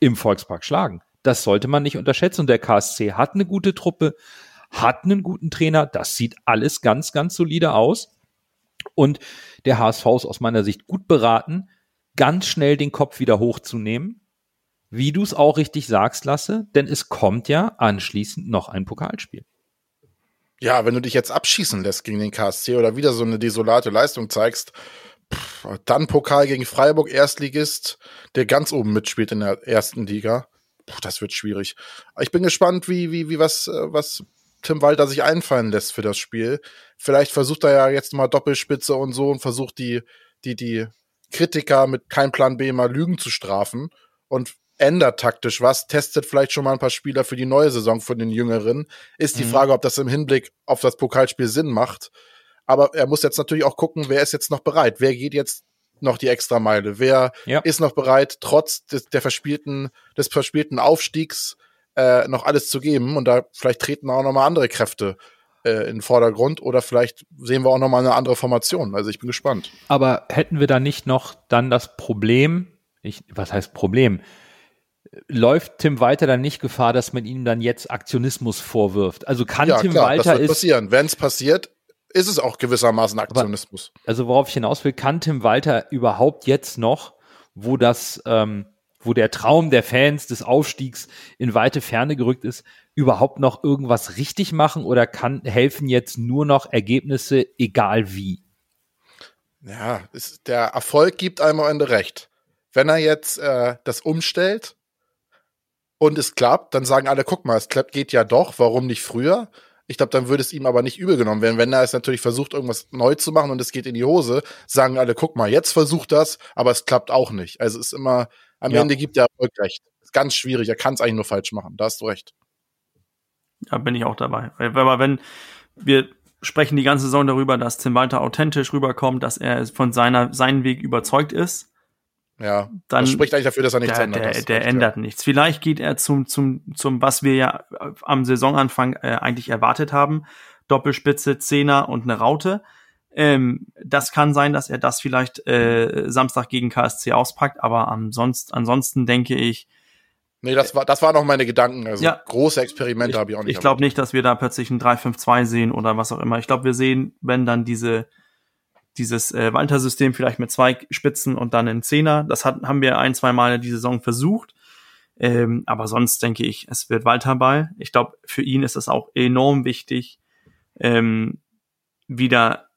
im Volkspark schlagen. Das sollte man nicht unterschätzen. Und der KSC hat eine gute Truppe, hat einen guten Trainer. Das sieht alles ganz, ganz solide aus. Und der HSV ist aus meiner Sicht gut beraten, ganz schnell den Kopf wieder hochzunehmen. Wie du es auch richtig sagst, Lasse, denn es kommt ja anschließend noch ein Pokalspiel. Ja, wenn du dich jetzt abschießen lässt gegen den KSC oder wieder so eine desolate Leistung zeigst, dann Pokal gegen Freiburg, Erstligist, der ganz oben mitspielt in der ersten Liga. Puh, das wird schwierig. Ich bin gespannt, wie, wie, wie was, äh, was Tim Walter sich einfallen lässt für das Spiel. Vielleicht versucht er ja jetzt mal Doppelspitze und so und versucht die, die, die Kritiker mit kein Plan B mal Lügen zu strafen und ändert taktisch was, testet vielleicht schon mal ein paar Spieler für die neue Saison von den Jüngeren. Ist die mhm. Frage, ob das im Hinblick auf das Pokalspiel Sinn macht. Aber er muss jetzt natürlich auch gucken, wer ist jetzt noch bereit? Wer geht jetzt noch die extra Meile? Wer ja. ist noch bereit, trotz des, der verspielten, des verspielten Aufstiegs äh, noch alles zu geben? Und da vielleicht treten auch noch mal andere Kräfte äh, in den Vordergrund oder vielleicht sehen wir auch noch mal eine andere Formation. Also ich bin gespannt. Aber hätten wir da nicht noch dann das Problem, ich, was heißt Problem? Läuft Tim Walter dann nicht Gefahr, dass man ihm dann jetzt Aktionismus vorwirft? Also kann ja, Tim klar, Walter das wird passieren. Wenn es passiert, ist es auch gewissermaßen Aktionismus. Aber, also worauf ich hinaus will, kann Tim Walter überhaupt jetzt noch, wo das, ähm, wo der Traum der Fans des Aufstiegs in weite Ferne gerückt ist, überhaupt noch irgendwas richtig machen oder kann helfen jetzt nur noch Ergebnisse, egal wie? Ja, ist, der Erfolg gibt einem am Ende recht. Wenn er jetzt äh, das umstellt und es klappt, dann sagen alle, guck mal, es klappt, geht ja doch, warum nicht früher? Ich glaube, dann würde es ihm aber nicht übel genommen werden. Wenn er es natürlich versucht, irgendwas neu zu machen und es geht in die Hose, sagen alle, guck mal, jetzt versucht das, aber es klappt auch nicht. Also es ist immer, am ja. Ende gibt der Erfolg recht. Ist ganz schwierig, er kann es eigentlich nur falsch machen. Da hast du recht. Ja, bin ich auch dabei. Aber wenn wir sprechen die ganze Saison darüber, dass Tim Walter authentisch rüberkommt, dass er von seiner, seinen Weg überzeugt ist, ja, dann das spricht eigentlich dafür, dass er nichts der, ändert. Der, der recht, ändert ja. nichts. Vielleicht geht er zum, zum, zum, was wir ja am Saisonanfang äh, eigentlich erwartet haben. Doppelspitze, Zehner und eine Raute. Ähm, das kann sein, dass er das vielleicht äh, Samstag gegen KSC auspackt, aber ansonsten, ansonsten denke ich. Nee, das war, das waren noch meine Gedanken. Also ja, große Experimente habe ich auch nicht. Ich glaube nicht, dass wir da plötzlich ein 3-5-2 sehen oder was auch immer. Ich glaube, wir sehen, wenn dann diese dieses äh, Walter-System vielleicht mit zwei Spitzen und dann einen Zehner. Das hat, haben wir ein, zwei Mal die Saison versucht. Ähm, aber sonst denke ich, es wird Walter Ball. Ich glaube, für ihn ist es auch enorm wichtig, ähm, wieder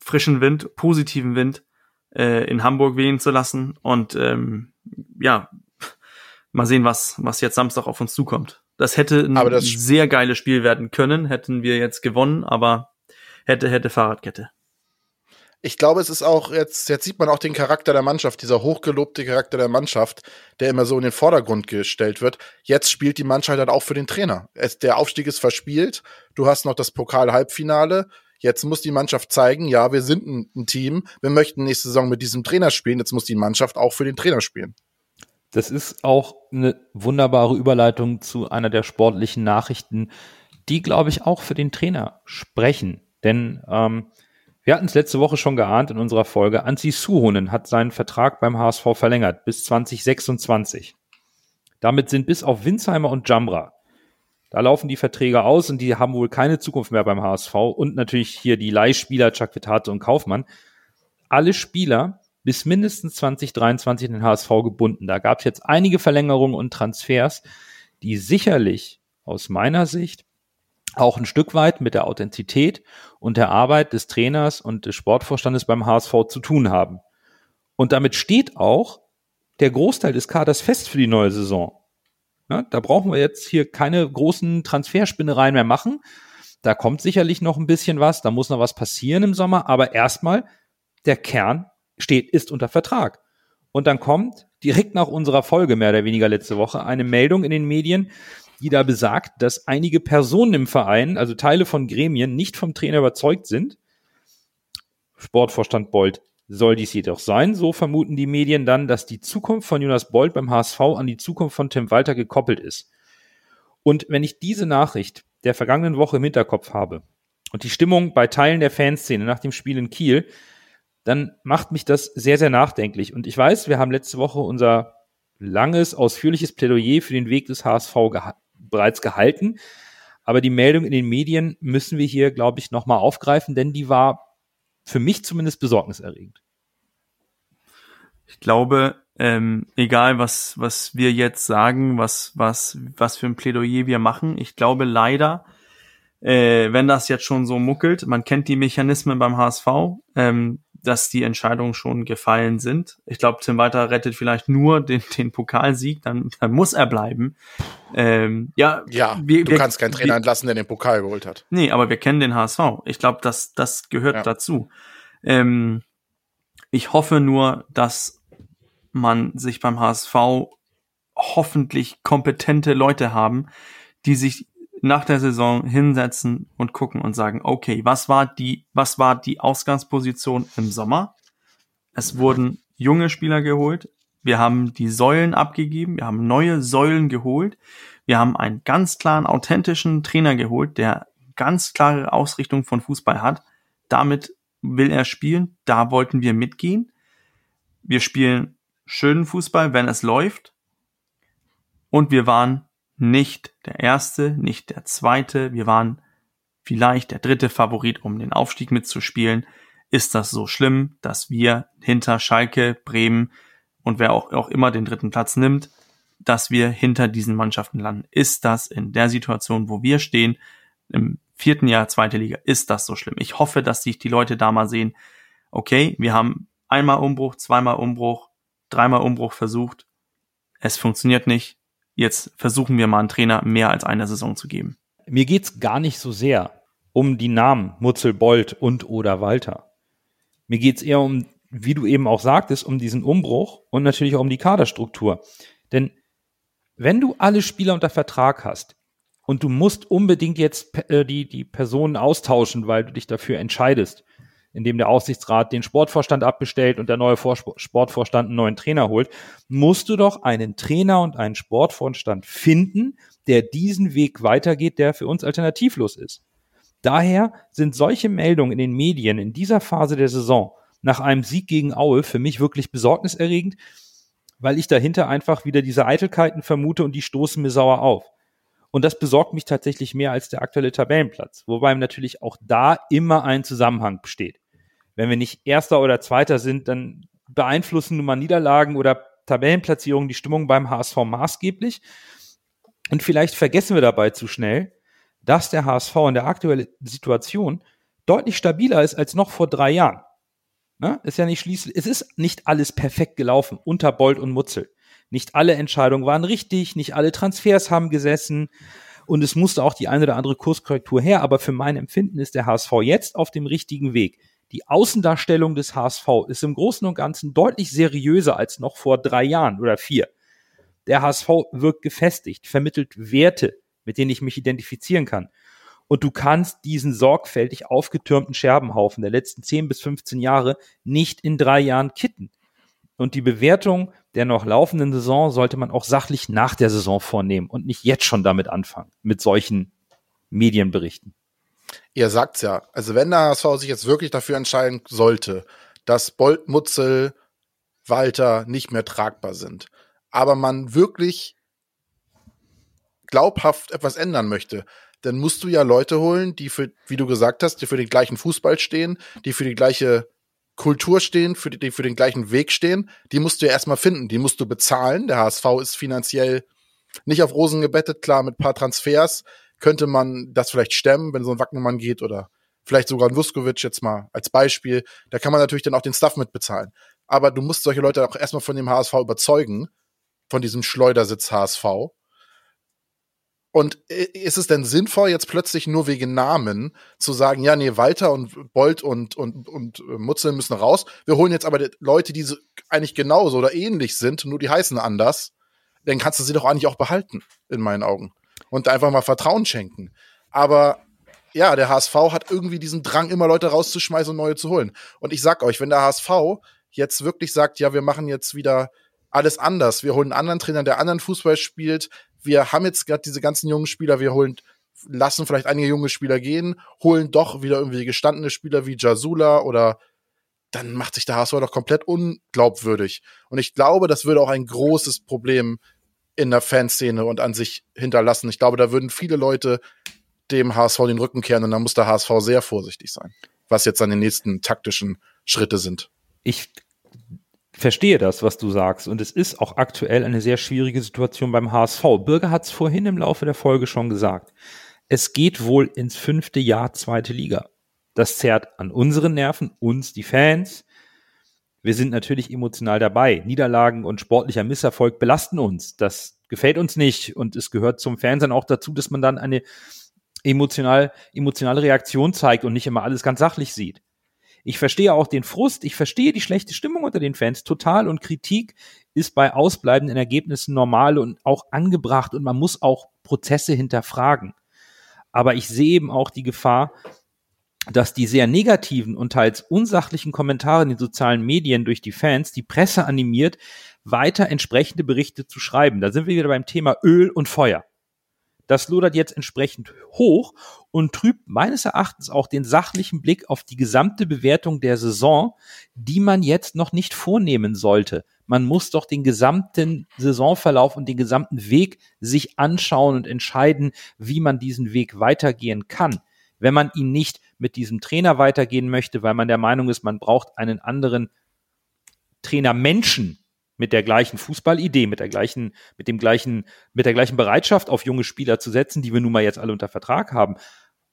frischen Wind, positiven Wind äh, in Hamburg wehen zu lassen. Und ähm, ja, mal sehen, was, was jetzt Samstag auf uns zukommt. Das hätte ein Aber das- sehr geiles Spiel werden können, hätten wir jetzt gewonnen, aber hätte, hätte Fahrradkette. Ich glaube, es ist auch jetzt, jetzt sieht man auch den Charakter der Mannschaft, dieser hochgelobte Charakter der Mannschaft, der immer so in den Vordergrund gestellt wird. Jetzt spielt die Mannschaft halt auch für den Trainer. Es, der Aufstieg ist verspielt. Du hast noch das Pokal-Halbfinale. Jetzt muss die Mannschaft zeigen, ja, wir sind ein, ein Team. Wir möchten nächste Saison mit diesem Trainer spielen. Jetzt muss die Mannschaft auch für den Trainer spielen. Das ist auch eine wunderbare Überleitung zu einer der sportlichen Nachrichten, die, glaube ich, auch für den Trainer sprechen. Denn ähm, wir hatten es letzte Woche schon geahnt in unserer Folge. Anzi Suhonen hat seinen Vertrag beim HSV verlängert bis 2026. Damit sind bis auf Winsheimer und Jamra, da laufen die Verträge aus und die haben wohl keine Zukunft mehr beim HSV und natürlich hier die Leihspieler Chakvetate und Kaufmann. Alle Spieler bis mindestens 2023 in den HSV gebunden. Da gab es jetzt einige Verlängerungen und Transfers, die sicherlich aus meiner Sicht auch ein Stück weit mit der Authentizität und der Arbeit des Trainers und des Sportvorstandes beim HSV zu tun haben. Und damit steht auch der Großteil des Kaders fest für die neue Saison. Ja, da brauchen wir jetzt hier keine großen Transferspinnereien mehr machen. Da kommt sicherlich noch ein bisschen was, da muss noch was passieren im Sommer, aber erstmal der Kern steht, ist unter Vertrag. Und dann kommt direkt nach unserer Folge mehr oder weniger letzte Woche eine Meldung in den Medien, die da besagt, dass einige Personen im Verein, also Teile von Gremien, nicht vom Trainer überzeugt sind. Sportvorstand Bold soll dies jedoch sein, so vermuten die Medien dann, dass die Zukunft von Jonas Bold beim HSV an die Zukunft von Tim Walter gekoppelt ist. Und wenn ich diese Nachricht der vergangenen Woche im Hinterkopf habe und die Stimmung bei Teilen der Fanszene nach dem Spiel in Kiel, dann macht mich das sehr, sehr nachdenklich. Und ich weiß, wir haben letzte Woche unser langes, ausführliches Plädoyer für den Weg des HSV bereits gehalten. Aber die Meldung in den Medien müssen wir hier, glaube ich, nochmal aufgreifen, denn die war für mich zumindest besorgniserregend. Ich glaube, ähm, egal was, was wir jetzt sagen, was, was, was für ein Plädoyer wir machen, ich glaube leider, äh, wenn das jetzt schon so muckelt, man kennt die Mechanismen beim HSV, ähm, dass die Entscheidungen schon gefallen sind. Ich glaube, Tim Walter rettet vielleicht nur den, den Pokalsieg, dann, dann muss er bleiben. Ähm, ja, Ja, wir, du wir, kannst keinen Trainer wir, entlassen, der den Pokal geholt hat. Nee, aber wir kennen den HSV. Ich glaube, das, das gehört Ja. dazu. Ähm, ich hoffe nur, dass man sich beim HSV hoffentlich kompetente Leute haben, die sich nach der Saison hinsetzen und gucken und sagen, okay, was war die, was war die Ausgangsposition im Sommer? Es wurden junge Spieler geholt. Wir haben die Säulen abgegeben. Wir haben neue Säulen geholt. Wir haben einen ganz klaren, authentischen Trainer geholt, der ganz klare Ausrichtung von Fußball hat. Damit will er spielen. Da wollten wir mitgehen. Wir spielen schönen Fußball, wenn es läuft. Und wir waren nicht der erste, nicht der zweite. Wir waren vielleicht der dritte Favorit, um den Aufstieg mitzuspielen. Ist das so schlimm, dass wir hinter Schalke, Bremen und wer auch, auch immer den dritten Platz nimmt, dass wir hinter diesen Mannschaften landen? Ist das in der Situation, wo wir stehen, im vierten Jahr zweite Liga, ist das so schlimm? Ich hoffe, dass sich die Leute da mal sehen, okay, wir haben einmal Umbruch, zweimal Umbruch, dreimal Umbruch versucht. Es funktioniert nicht. Jetzt versuchen wir mal einen Trainer mehr als eine Saison zu geben. Mir geht's gar nicht so sehr um die Namen Mutzel, Bold und oder Walter. Mir geht's eher um, wie du eben auch sagtest, um diesen Umbruch und natürlich auch um die Kaderstruktur. Denn wenn du alle Spieler unter Vertrag hast und du musst unbedingt jetzt äh, die, die Personen austauschen, weil du dich dafür entscheidest, indem der Aufsichtsrat den Sportvorstand abbestellt und der neue Vor Sportvorstand einen neuen Trainer holt, musst du doch einen Trainer und einen Sportvorstand finden, der diesen Weg weitergeht, der für uns alternativlos ist. Daher sind solche Meldungen in den Medien in dieser Phase der Saison nach einem Sieg gegen Aue für mich wirklich besorgniserregend, weil ich dahinter einfach wieder diese Eitelkeiten vermute und die stoßen mir sauer auf. Und das besorgt mich tatsächlich mehr als der aktuelle Tabellenplatz, wobei natürlich auch da immer ein Zusammenhang besteht. Wenn wir nicht Erster oder Zweiter sind, dann beeinflussen nun mal Niederlagen oder Tabellenplatzierung die Stimmung beim HSV maßgeblich. Und vielleicht vergessen wir dabei zu schnell, dass der HSV in der aktuellen Situation deutlich stabiler ist als noch vor drei Jahren. Ne? Ist ja nicht schließlich, es ist nicht alles perfekt gelaufen unter Bold und Mutzel. Nicht alle Entscheidungen waren richtig, nicht alle Transfers haben gesessen und es musste auch die eine oder andere Kurskorrektur her, aber für mein Empfinden ist der HSV jetzt auf dem richtigen Weg. Die Außendarstellung des HSV ist im Großen und Ganzen deutlich seriöser als noch vor drei Jahren oder vier. Der HSV wirkt gefestigt, vermittelt Werte, mit denen ich mich identifizieren kann. Und du kannst diesen sorgfältig aufgetürmten Scherbenhaufen der letzten 10 bis 15 Jahre nicht in drei Jahren kitten. Und die Bewertung der noch laufenden Saison sollte man auch sachlich nach der Saison vornehmen und nicht jetzt schon damit anfangen, mit solchen Medienberichten. Ihr sagt's ja. Also wenn der HSV sich jetzt wirklich dafür entscheiden sollte, dass Bolt, Mutzel, Walter nicht mehr tragbar sind, aber man wirklich glaubhaft etwas ändern möchte, dann musst du ja Leute holen, die für, wie du gesagt hast, die für den gleichen Fußball stehen, die für die gleiche Kultur stehen, für die, die für den gleichen Weg stehen. Die musst du ja erstmal finden, die musst du bezahlen. Der HSV ist finanziell nicht auf Rosen gebettet, klar, mit paar Transfers könnte man das vielleicht stemmen, wenn so ein Wackenmann geht oder vielleicht sogar ein Vuskovic jetzt mal als Beispiel. Da kann man natürlich dann auch den Stuff mitbezahlen. Aber du musst solche Leute auch erstmal von dem HSV überzeugen, von diesem Schleudersitz HSV. Und ist es denn sinnvoll, jetzt plötzlich nur wegen Namen zu sagen, ja, nee, Walter und Bolt und, und, und äh, Mutzel müssen raus. Wir holen jetzt aber Leute, die eigentlich genauso oder ähnlich sind, nur die heißen anders. Dann kannst du sie doch eigentlich auch behalten, in meinen Augen. Und einfach mal Vertrauen schenken. Aber ja, der HSV hat irgendwie diesen Drang, immer Leute rauszuschmeißen und neue zu holen. Und ich sag euch, wenn der HSV jetzt wirklich sagt, ja, wir machen jetzt wieder alles anders. Wir holen einen anderen Trainer, der anderen Fußball spielt. Wir haben jetzt gerade diese ganzen jungen Spieler, wir holen, lassen vielleicht einige junge Spieler gehen, holen doch wieder irgendwie gestandene Spieler wie Jasula oder dann macht sich der HSV doch komplett unglaubwürdig. Und ich glaube, das würde auch ein großes Problem in der Fanszene und an sich hinterlassen. Ich glaube, da würden viele Leute dem HSV den Rücken kehren und da muss der HSV sehr vorsichtig sein, was jetzt seine nächsten taktischen Schritte sind. Ich verstehe das, was du sagst. Und es ist auch aktuell eine sehr schwierige Situation beim HSV. Bürger hat es vorhin im Laufe der Folge schon gesagt. Es geht wohl ins fünfte Jahr zweite Liga. Das zerrt an unseren Nerven, uns, die Fans. Wir sind natürlich emotional dabei. Niederlagen und sportlicher Misserfolg belasten uns. Das gefällt uns nicht. Und es gehört zum Fernsehen auch dazu, dass man dann eine emotional, emotionale Reaktion zeigt und nicht immer alles ganz sachlich sieht. Ich verstehe auch den Frust, ich verstehe die schlechte Stimmung unter den Fans total und Kritik ist bei ausbleibenden Ergebnissen normal und auch angebracht und man muss auch Prozesse hinterfragen. Aber ich sehe eben auch die Gefahr, dass die sehr negativen und teils unsachlichen Kommentare in den sozialen Medien durch die Fans die Presse animiert, weiter entsprechende Berichte zu schreiben. Da sind wir wieder beim Thema Öl und Feuer. Das lodert jetzt entsprechend hoch und trübt meines Erachtens auch den sachlichen Blick auf die gesamte Bewertung der Saison, die man jetzt noch nicht vornehmen sollte. Man muss doch den gesamten Saisonverlauf und den gesamten Weg sich anschauen und entscheiden, wie man diesen Weg weitergehen kann. Wenn man ihn nicht mit diesem Trainer weitergehen möchte, weil man der Meinung ist, man braucht einen anderen Trainer Menschen, mit der gleichen Fußballidee, mit der gleichen, mit dem gleichen, mit der gleichen Bereitschaft auf junge Spieler zu setzen, die wir nun mal jetzt alle unter Vertrag haben.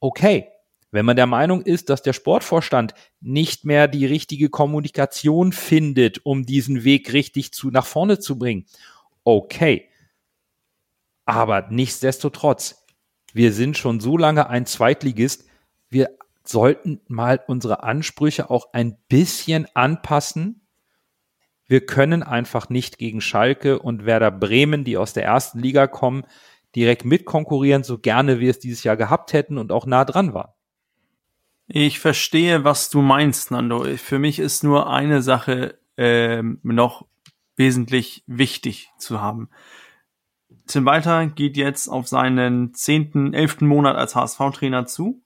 Okay. Wenn man der Meinung ist, dass der Sportvorstand nicht mehr die richtige Kommunikation findet, um diesen Weg richtig zu, nach vorne zu bringen. Okay. Aber nichtsdestotrotz, wir sind schon so lange ein Zweitligist. Wir sollten mal unsere Ansprüche auch ein bisschen anpassen wir können einfach nicht gegen Schalke und Werder Bremen, die aus der ersten Liga kommen, direkt mitkonkurrieren, so gerne wir es dieses Jahr gehabt hätten und auch nah dran waren. Ich verstehe, was du meinst, Nando. Für mich ist nur eine Sache ähm, noch wesentlich wichtig zu haben. Tim Walter geht jetzt auf seinen zehnten, elften Monat als HSV-Trainer zu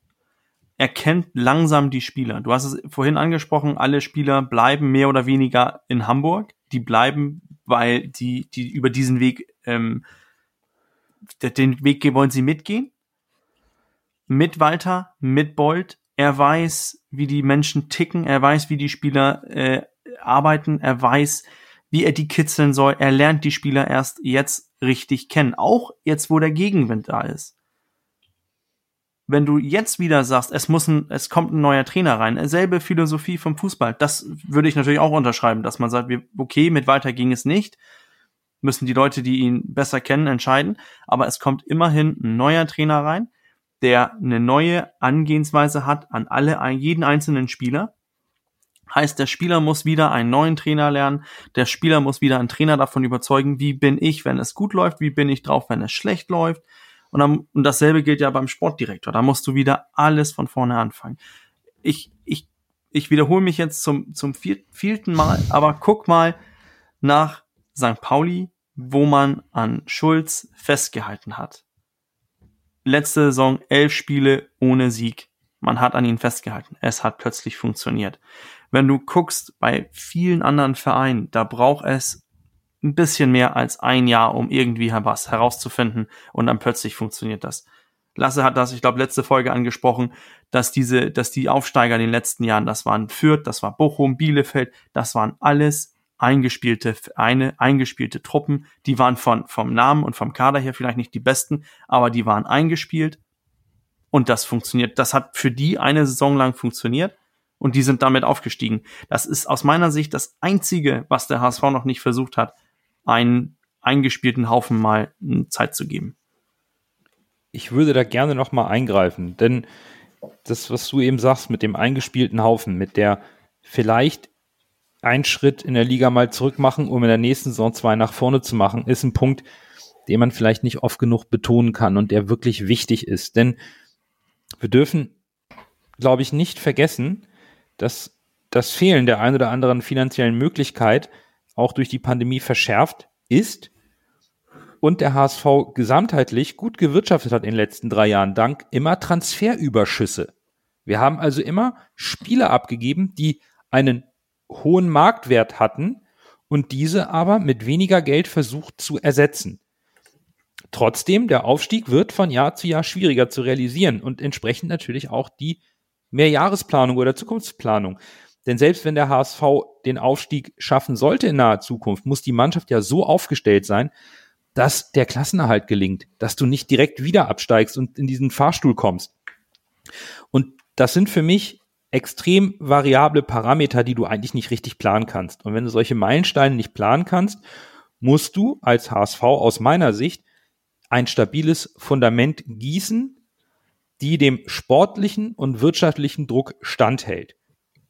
er kennt langsam die Spieler. Du hast es vorhin angesprochen, alle Spieler bleiben mehr oder weniger in Hamburg. Die bleiben, weil die, die über diesen Weg, ähm, den Weg wollen sie mitgehen. Mit Walter, mit Bolt. Er weiß, wie die Menschen ticken. Er weiß, wie die Spieler äh, arbeiten. Er weiß, wie er die kitzeln soll. Er lernt die Spieler erst jetzt richtig kennen. Auch jetzt, wo der Gegenwind da ist. Wenn du jetzt wieder sagst, es muss ein, es kommt ein neuer Trainer rein, selbe Philosophie vom Fußball, das würde ich natürlich auch unterschreiben, dass man sagt, okay, mit weiter ging es nicht, müssen die Leute, die ihn besser kennen, entscheiden, aber es kommt immerhin ein neuer Trainer rein, der eine neue Angehensweise hat an alle, jeden einzelnen Spieler. Heißt, der Spieler muss wieder einen neuen Trainer lernen, der Spieler muss wieder einen Trainer davon überzeugen, wie bin ich, wenn es gut läuft, wie bin ich drauf, wenn es schlecht läuft. Und, dann, und dasselbe gilt ja beim Sportdirektor. Da musst du wieder alles von vorne anfangen. Ich, ich, ich wiederhole mich jetzt zum, zum vierten Mal, aber guck mal nach St. Pauli, wo man an Schulz festgehalten hat. Letzte Saison elf Spiele ohne Sieg. Man hat an ihn festgehalten. Es hat plötzlich funktioniert. Wenn du guckst bei vielen anderen Vereinen, da braucht es ein bisschen mehr als ein Jahr, um irgendwie was herauszufinden und dann plötzlich funktioniert das. Lasse hat das, ich glaube, letzte Folge angesprochen, dass diese, dass die Aufsteiger in den letzten Jahren, das waren Fürth, das war Bochum, Bielefeld, das waren alles eingespielte eine eingespielte Truppen, die waren von vom Namen und vom Kader her vielleicht nicht die besten, aber die waren eingespielt und das funktioniert. Das hat für die eine Saison lang funktioniert und die sind damit aufgestiegen. Das ist aus meiner Sicht das einzige, was der HSV noch nicht versucht hat, einen eingespielten Haufen mal Zeit zu geben. Ich würde da gerne noch mal eingreifen, denn das, was du eben sagst mit dem eingespielten Haufen, mit der vielleicht einen Schritt in der Liga mal zurück machen, um in der nächsten Saison zwei nach vorne zu machen, ist ein Punkt, den man vielleicht nicht oft genug betonen kann und der wirklich wichtig ist. Denn wir dürfen, glaube ich, nicht vergessen, dass das Fehlen der ein oder anderen finanziellen Möglichkeit auch durch die Pandemie verschärft ist und der HSV gesamtheitlich gut gewirtschaftet hat in den letzten drei Jahren, dank immer Transferüberschüsse. Wir haben also immer Spieler abgegeben, die einen hohen Marktwert hatten und diese aber mit weniger Geld versucht zu ersetzen. Trotzdem, der Aufstieg wird von Jahr zu Jahr schwieriger zu realisieren und entsprechend natürlich auch die Mehrjahresplanung oder Zukunftsplanung. Denn selbst wenn der HSV den Aufstieg schaffen sollte in naher Zukunft, muss die Mannschaft ja so aufgestellt sein, dass der Klassenerhalt gelingt, dass du nicht direkt wieder absteigst und in diesen Fahrstuhl kommst. Und das sind für mich extrem variable Parameter, die du eigentlich nicht richtig planen kannst. Und wenn du solche Meilensteine nicht planen kannst, musst du als HSV aus meiner Sicht ein stabiles Fundament gießen, die dem sportlichen und wirtschaftlichen Druck standhält.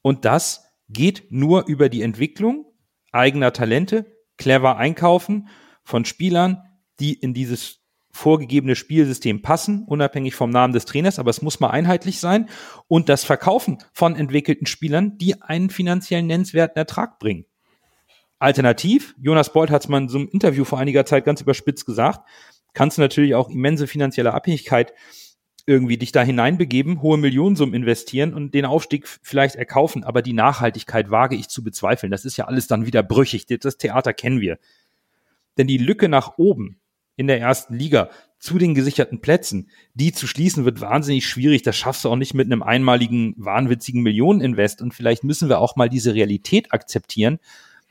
Und das geht nur über die Entwicklung eigener Talente, clever einkaufen von Spielern, die in dieses vorgegebene Spielsystem passen, unabhängig vom Namen des Trainers, aber es muss mal einheitlich sein und das Verkaufen von entwickelten Spielern, die einen finanziellen nennenswerten Ertrag bringen. Alternativ, Jonas Bolt hat es mal in so einem Interview vor einiger Zeit ganz überspitzt gesagt, kannst du natürlich auch immense finanzielle Abhängigkeit irgendwie dich da hineinbegeben, hohe Millionensummen investieren und den Aufstieg vielleicht erkaufen, aber die Nachhaltigkeit wage ich zu bezweifeln. Das ist ja alles dann wieder brüchig. Das Theater kennen wir. Denn die Lücke nach oben in der ersten Liga zu den gesicherten Plätzen, die zu schließen wird wahnsinnig schwierig. Das schaffst du auch nicht mit einem einmaligen, wahnwitzigen Millioneninvest. Und vielleicht müssen wir auch mal diese Realität akzeptieren,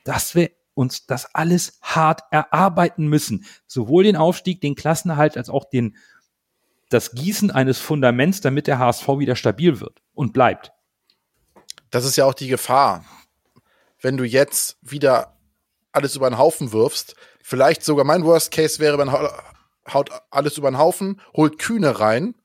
dass wir uns das alles hart erarbeiten müssen. Sowohl den Aufstieg, den Klassenerhalt als auch den das Gießen eines Fundaments, damit der HSV wieder stabil wird und bleibt. Das ist ja auch die Gefahr. Wenn du jetzt wieder alles über den Haufen wirfst, vielleicht sogar mein Worst Case wäre, man haut alles über den Haufen, holt Kühne rein,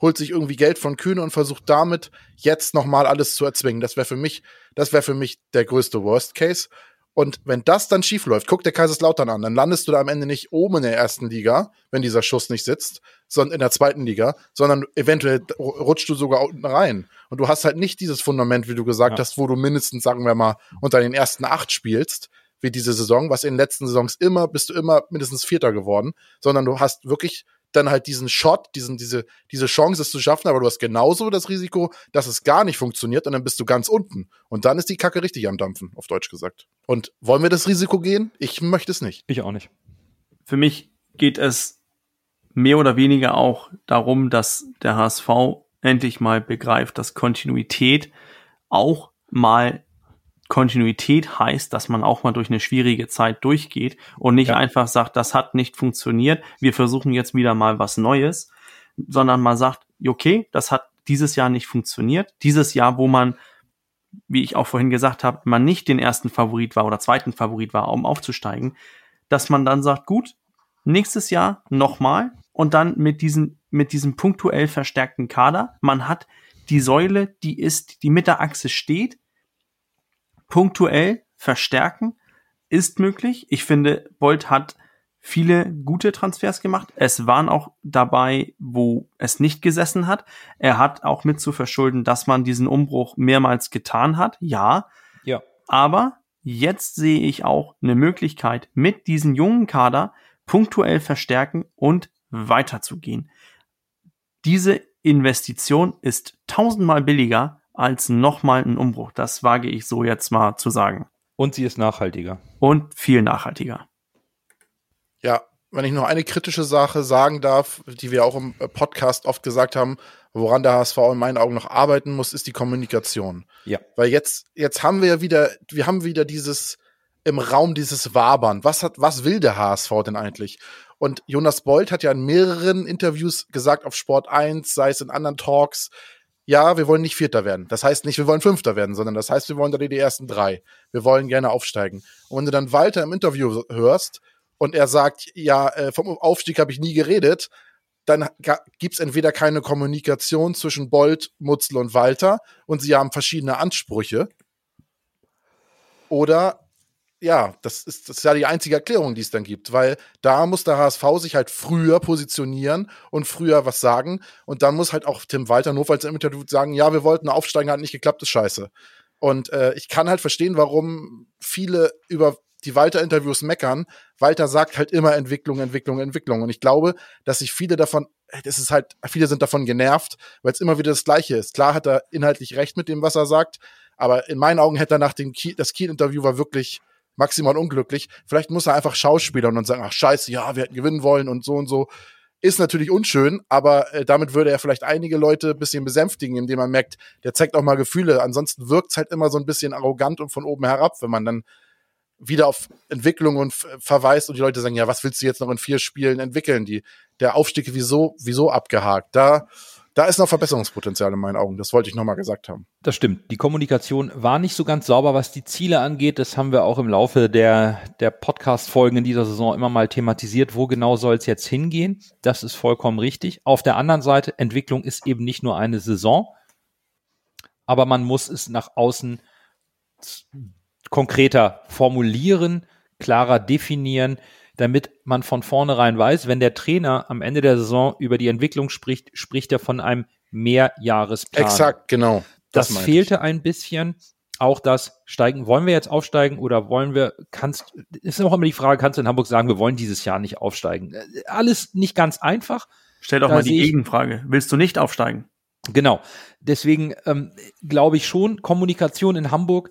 holt sich irgendwie Geld von Kühne und versucht damit jetzt nochmal alles zu erzwingen. Das wäre für mich, das wäre für mich der größte Worst Case. Und wenn das dann schief läuft, guck dir Kaiserslautern an, dann landest du da am Ende nicht oben in der ersten Liga, wenn dieser Schuss nicht sitzt, sondern in der zweiten Liga, sondern eventuell rutschst du sogar unten rein. Und du hast halt nicht dieses Fundament, wie du gesagt ja. hast, wo du mindestens, sagen wir mal, unter den ersten acht spielst, wie diese Saison, was in den letzten Saisons immer, bist du immer mindestens Vierter geworden, sondern du hast wirklich dann halt diesen Shot, diesen, diese, diese Chance, es zu schaffen, aber du hast genauso das Risiko, dass es gar nicht funktioniert und dann bist du ganz unten. Und dann ist die Kacke richtig am Dampfen, auf Deutsch gesagt. Und wollen wir das Risiko gehen? Ich möchte es nicht. Ich auch nicht. Für mich geht es mehr oder weniger auch darum, dass der HSV endlich mal begreift, dass Kontinuität auch mal Kontinuität heißt, dass man auch mal durch eine schwierige Zeit durchgeht und nicht Ja. einfach sagt, das hat nicht funktioniert, wir versuchen jetzt wieder mal was Neues, sondern man sagt, okay, das hat dieses Jahr nicht funktioniert. Dieses Jahr, wo man, wie ich auch vorhin gesagt habe, man nicht den ersten Favorit war oder zweiten Favorit war, um aufzusteigen, dass man dann sagt, gut, nächstes Jahr nochmal und dann mit diesem, mit diesem punktuell verstärkten Kader. Man hat die Säule, die ist, die mit der Achse steht, punktuell verstärken ist möglich. Ich finde, Bolt hat viele gute Transfers gemacht. Es waren auch dabei, wo es nicht gesessen hat. Er hat auch mit zu verschulden, dass man diesen Umbruch mehrmals getan hat. Ja. Ja. Aber jetzt sehe ich auch eine Möglichkeit, mit diesem jungen Kader punktuell verstärken und weiterzugehen. Diese Investition ist tausendmal billiger als nochmal ein Umbruch. Das wage ich so jetzt mal zu sagen. Und sie ist nachhaltiger. Und viel nachhaltiger. Ja, wenn ich noch eine kritische Sache sagen darf, die wir auch im Podcast oft gesagt haben, woran der HSV in meinen Augen noch arbeiten muss, ist die Kommunikation. Ja. Weil jetzt, jetzt haben wir ja wieder, wir haben wieder dieses im Raum dieses Wabern. Was hat, was will der HSV denn eigentlich? Und Jonas Bold hat ja in mehreren Interviews gesagt auf Sport 1, sei es in anderen Talks, ja, wir wollen nicht Vierter werden. Das heißt nicht, wir wollen Fünfter werden, sondern das heißt, wir wollen da die ersten drei. Wir wollen gerne aufsteigen. Und wenn du dann Walter im Interview hörst und er sagt, ja, äh, vom Aufstieg habe ich nie geredet, dann gibt's entweder keine Kommunikation zwischen Bold, Mutzel und Walter und sie haben verschiedene Ansprüche. Oder ja, das ist, das ist ja die einzige Erklärung, die es dann gibt, weil da muss der HSV sich halt früher positionieren und früher was sagen. Und dann muss halt auch Tim Walter notfalls im Interview sagen, ja, wir wollten aufsteigen, hat nicht geklappt, ist scheiße. Und äh, ich kann halt verstehen, warum viele über die Walter-Interviews meckern. Walter sagt halt immer Entwicklung, Entwicklung, Entwicklung. Und ich glaube, dass sich viele davon, das ist halt, viele sind davon genervt, weil es immer wieder das Gleiche ist. Klar hat er inhaltlich recht mit dem, was er sagt, aber in meinen Augen hätte er nach dem Kiel, das Kiel-Interview war wirklich maximal unglücklich. Vielleicht muss er einfach schauspielern und sagen, ach scheiße, ja, wir hätten gewinnen wollen und so und so. Ist natürlich unschön, aber äh, damit würde er vielleicht einige Leute ein bisschen besänftigen, indem man merkt, der zeigt auch mal Gefühle. Ansonsten wirkt's halt immer so ein bisschen arrogant und von oben herab, wenn man dann wieder auf Entwicklung und verweist und die Leute sagen, ja, was willst du jetzt noch in vier Spielen entwickeln? Die, der Aufstieg wieso, wieso abgehakt? Da, da ist noch Verbesserungspotenzial in meinen Augen. Das wollte ich nochmal gesagt haben. Das stimmt. Die Kommunikation war nicht so ganz sauber, was die Ziele angeht. Das haben wir auch im Laufe der, der Podcast-Folgen in dieser Saison immer mal thematisiert. Wo genau soll es jetzt hingehen? Das ist vollkommen richtig. Auf der anderen Seite, Entwicklung ist eben nicht nur eine Saison, aber man muss es nach außen konkreter formulieren, klarer definieren, damit man von vornherein weiß, wenn der Trainer am Ende der Saison über die Entwicklung spricht, spricht er von einem Mehrjahresplan. Exakt, genau. Das, meinte fehlte ein bisschen. Auch das Steigen, wollen wir jetzt aufsteigen oder wollen wir, kannst, ist auch immer die Frage, kannst du in Hamburg sagen, wir wollen dieses Jahr nicht aufsteigen? Alles nicht ganz einfach. Stell doch Da mal die ich- Gegenfrage. Willst du nicht aufsteigen? Genau. Deswegen ähm, glaube ich schon, Kommunikation in Hamburg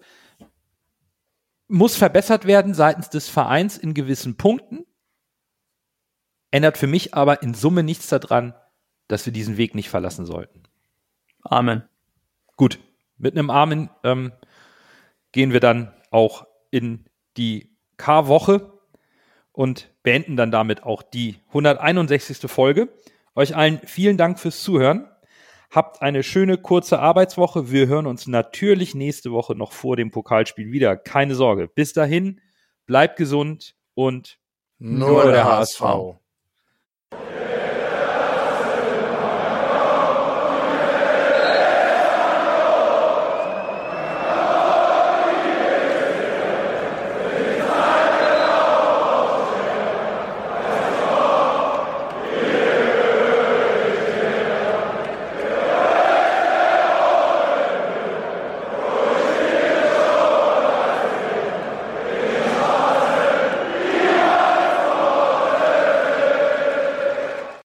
muss verbessert werden seitens des Vereins in gewissen Punkten. Ändert für mich aber in Summe nichts daran, dass wir diesen Weg nicht verlassen sollten. Amen. Gut, mit einem Amen ähm, gehen wir dann auch in die K-Woche und beenden dann damit auch die 161. Folge. Euch allen vielen Dank fürs Zuhören. Habt eine schöne kurze Arbeitswoche. Wir hören uns natürlich nächste Woche noch vor dem Pokalspiel wieder. Keine Sorge. Bis dahin, bleibt gesund und Nur der HSV.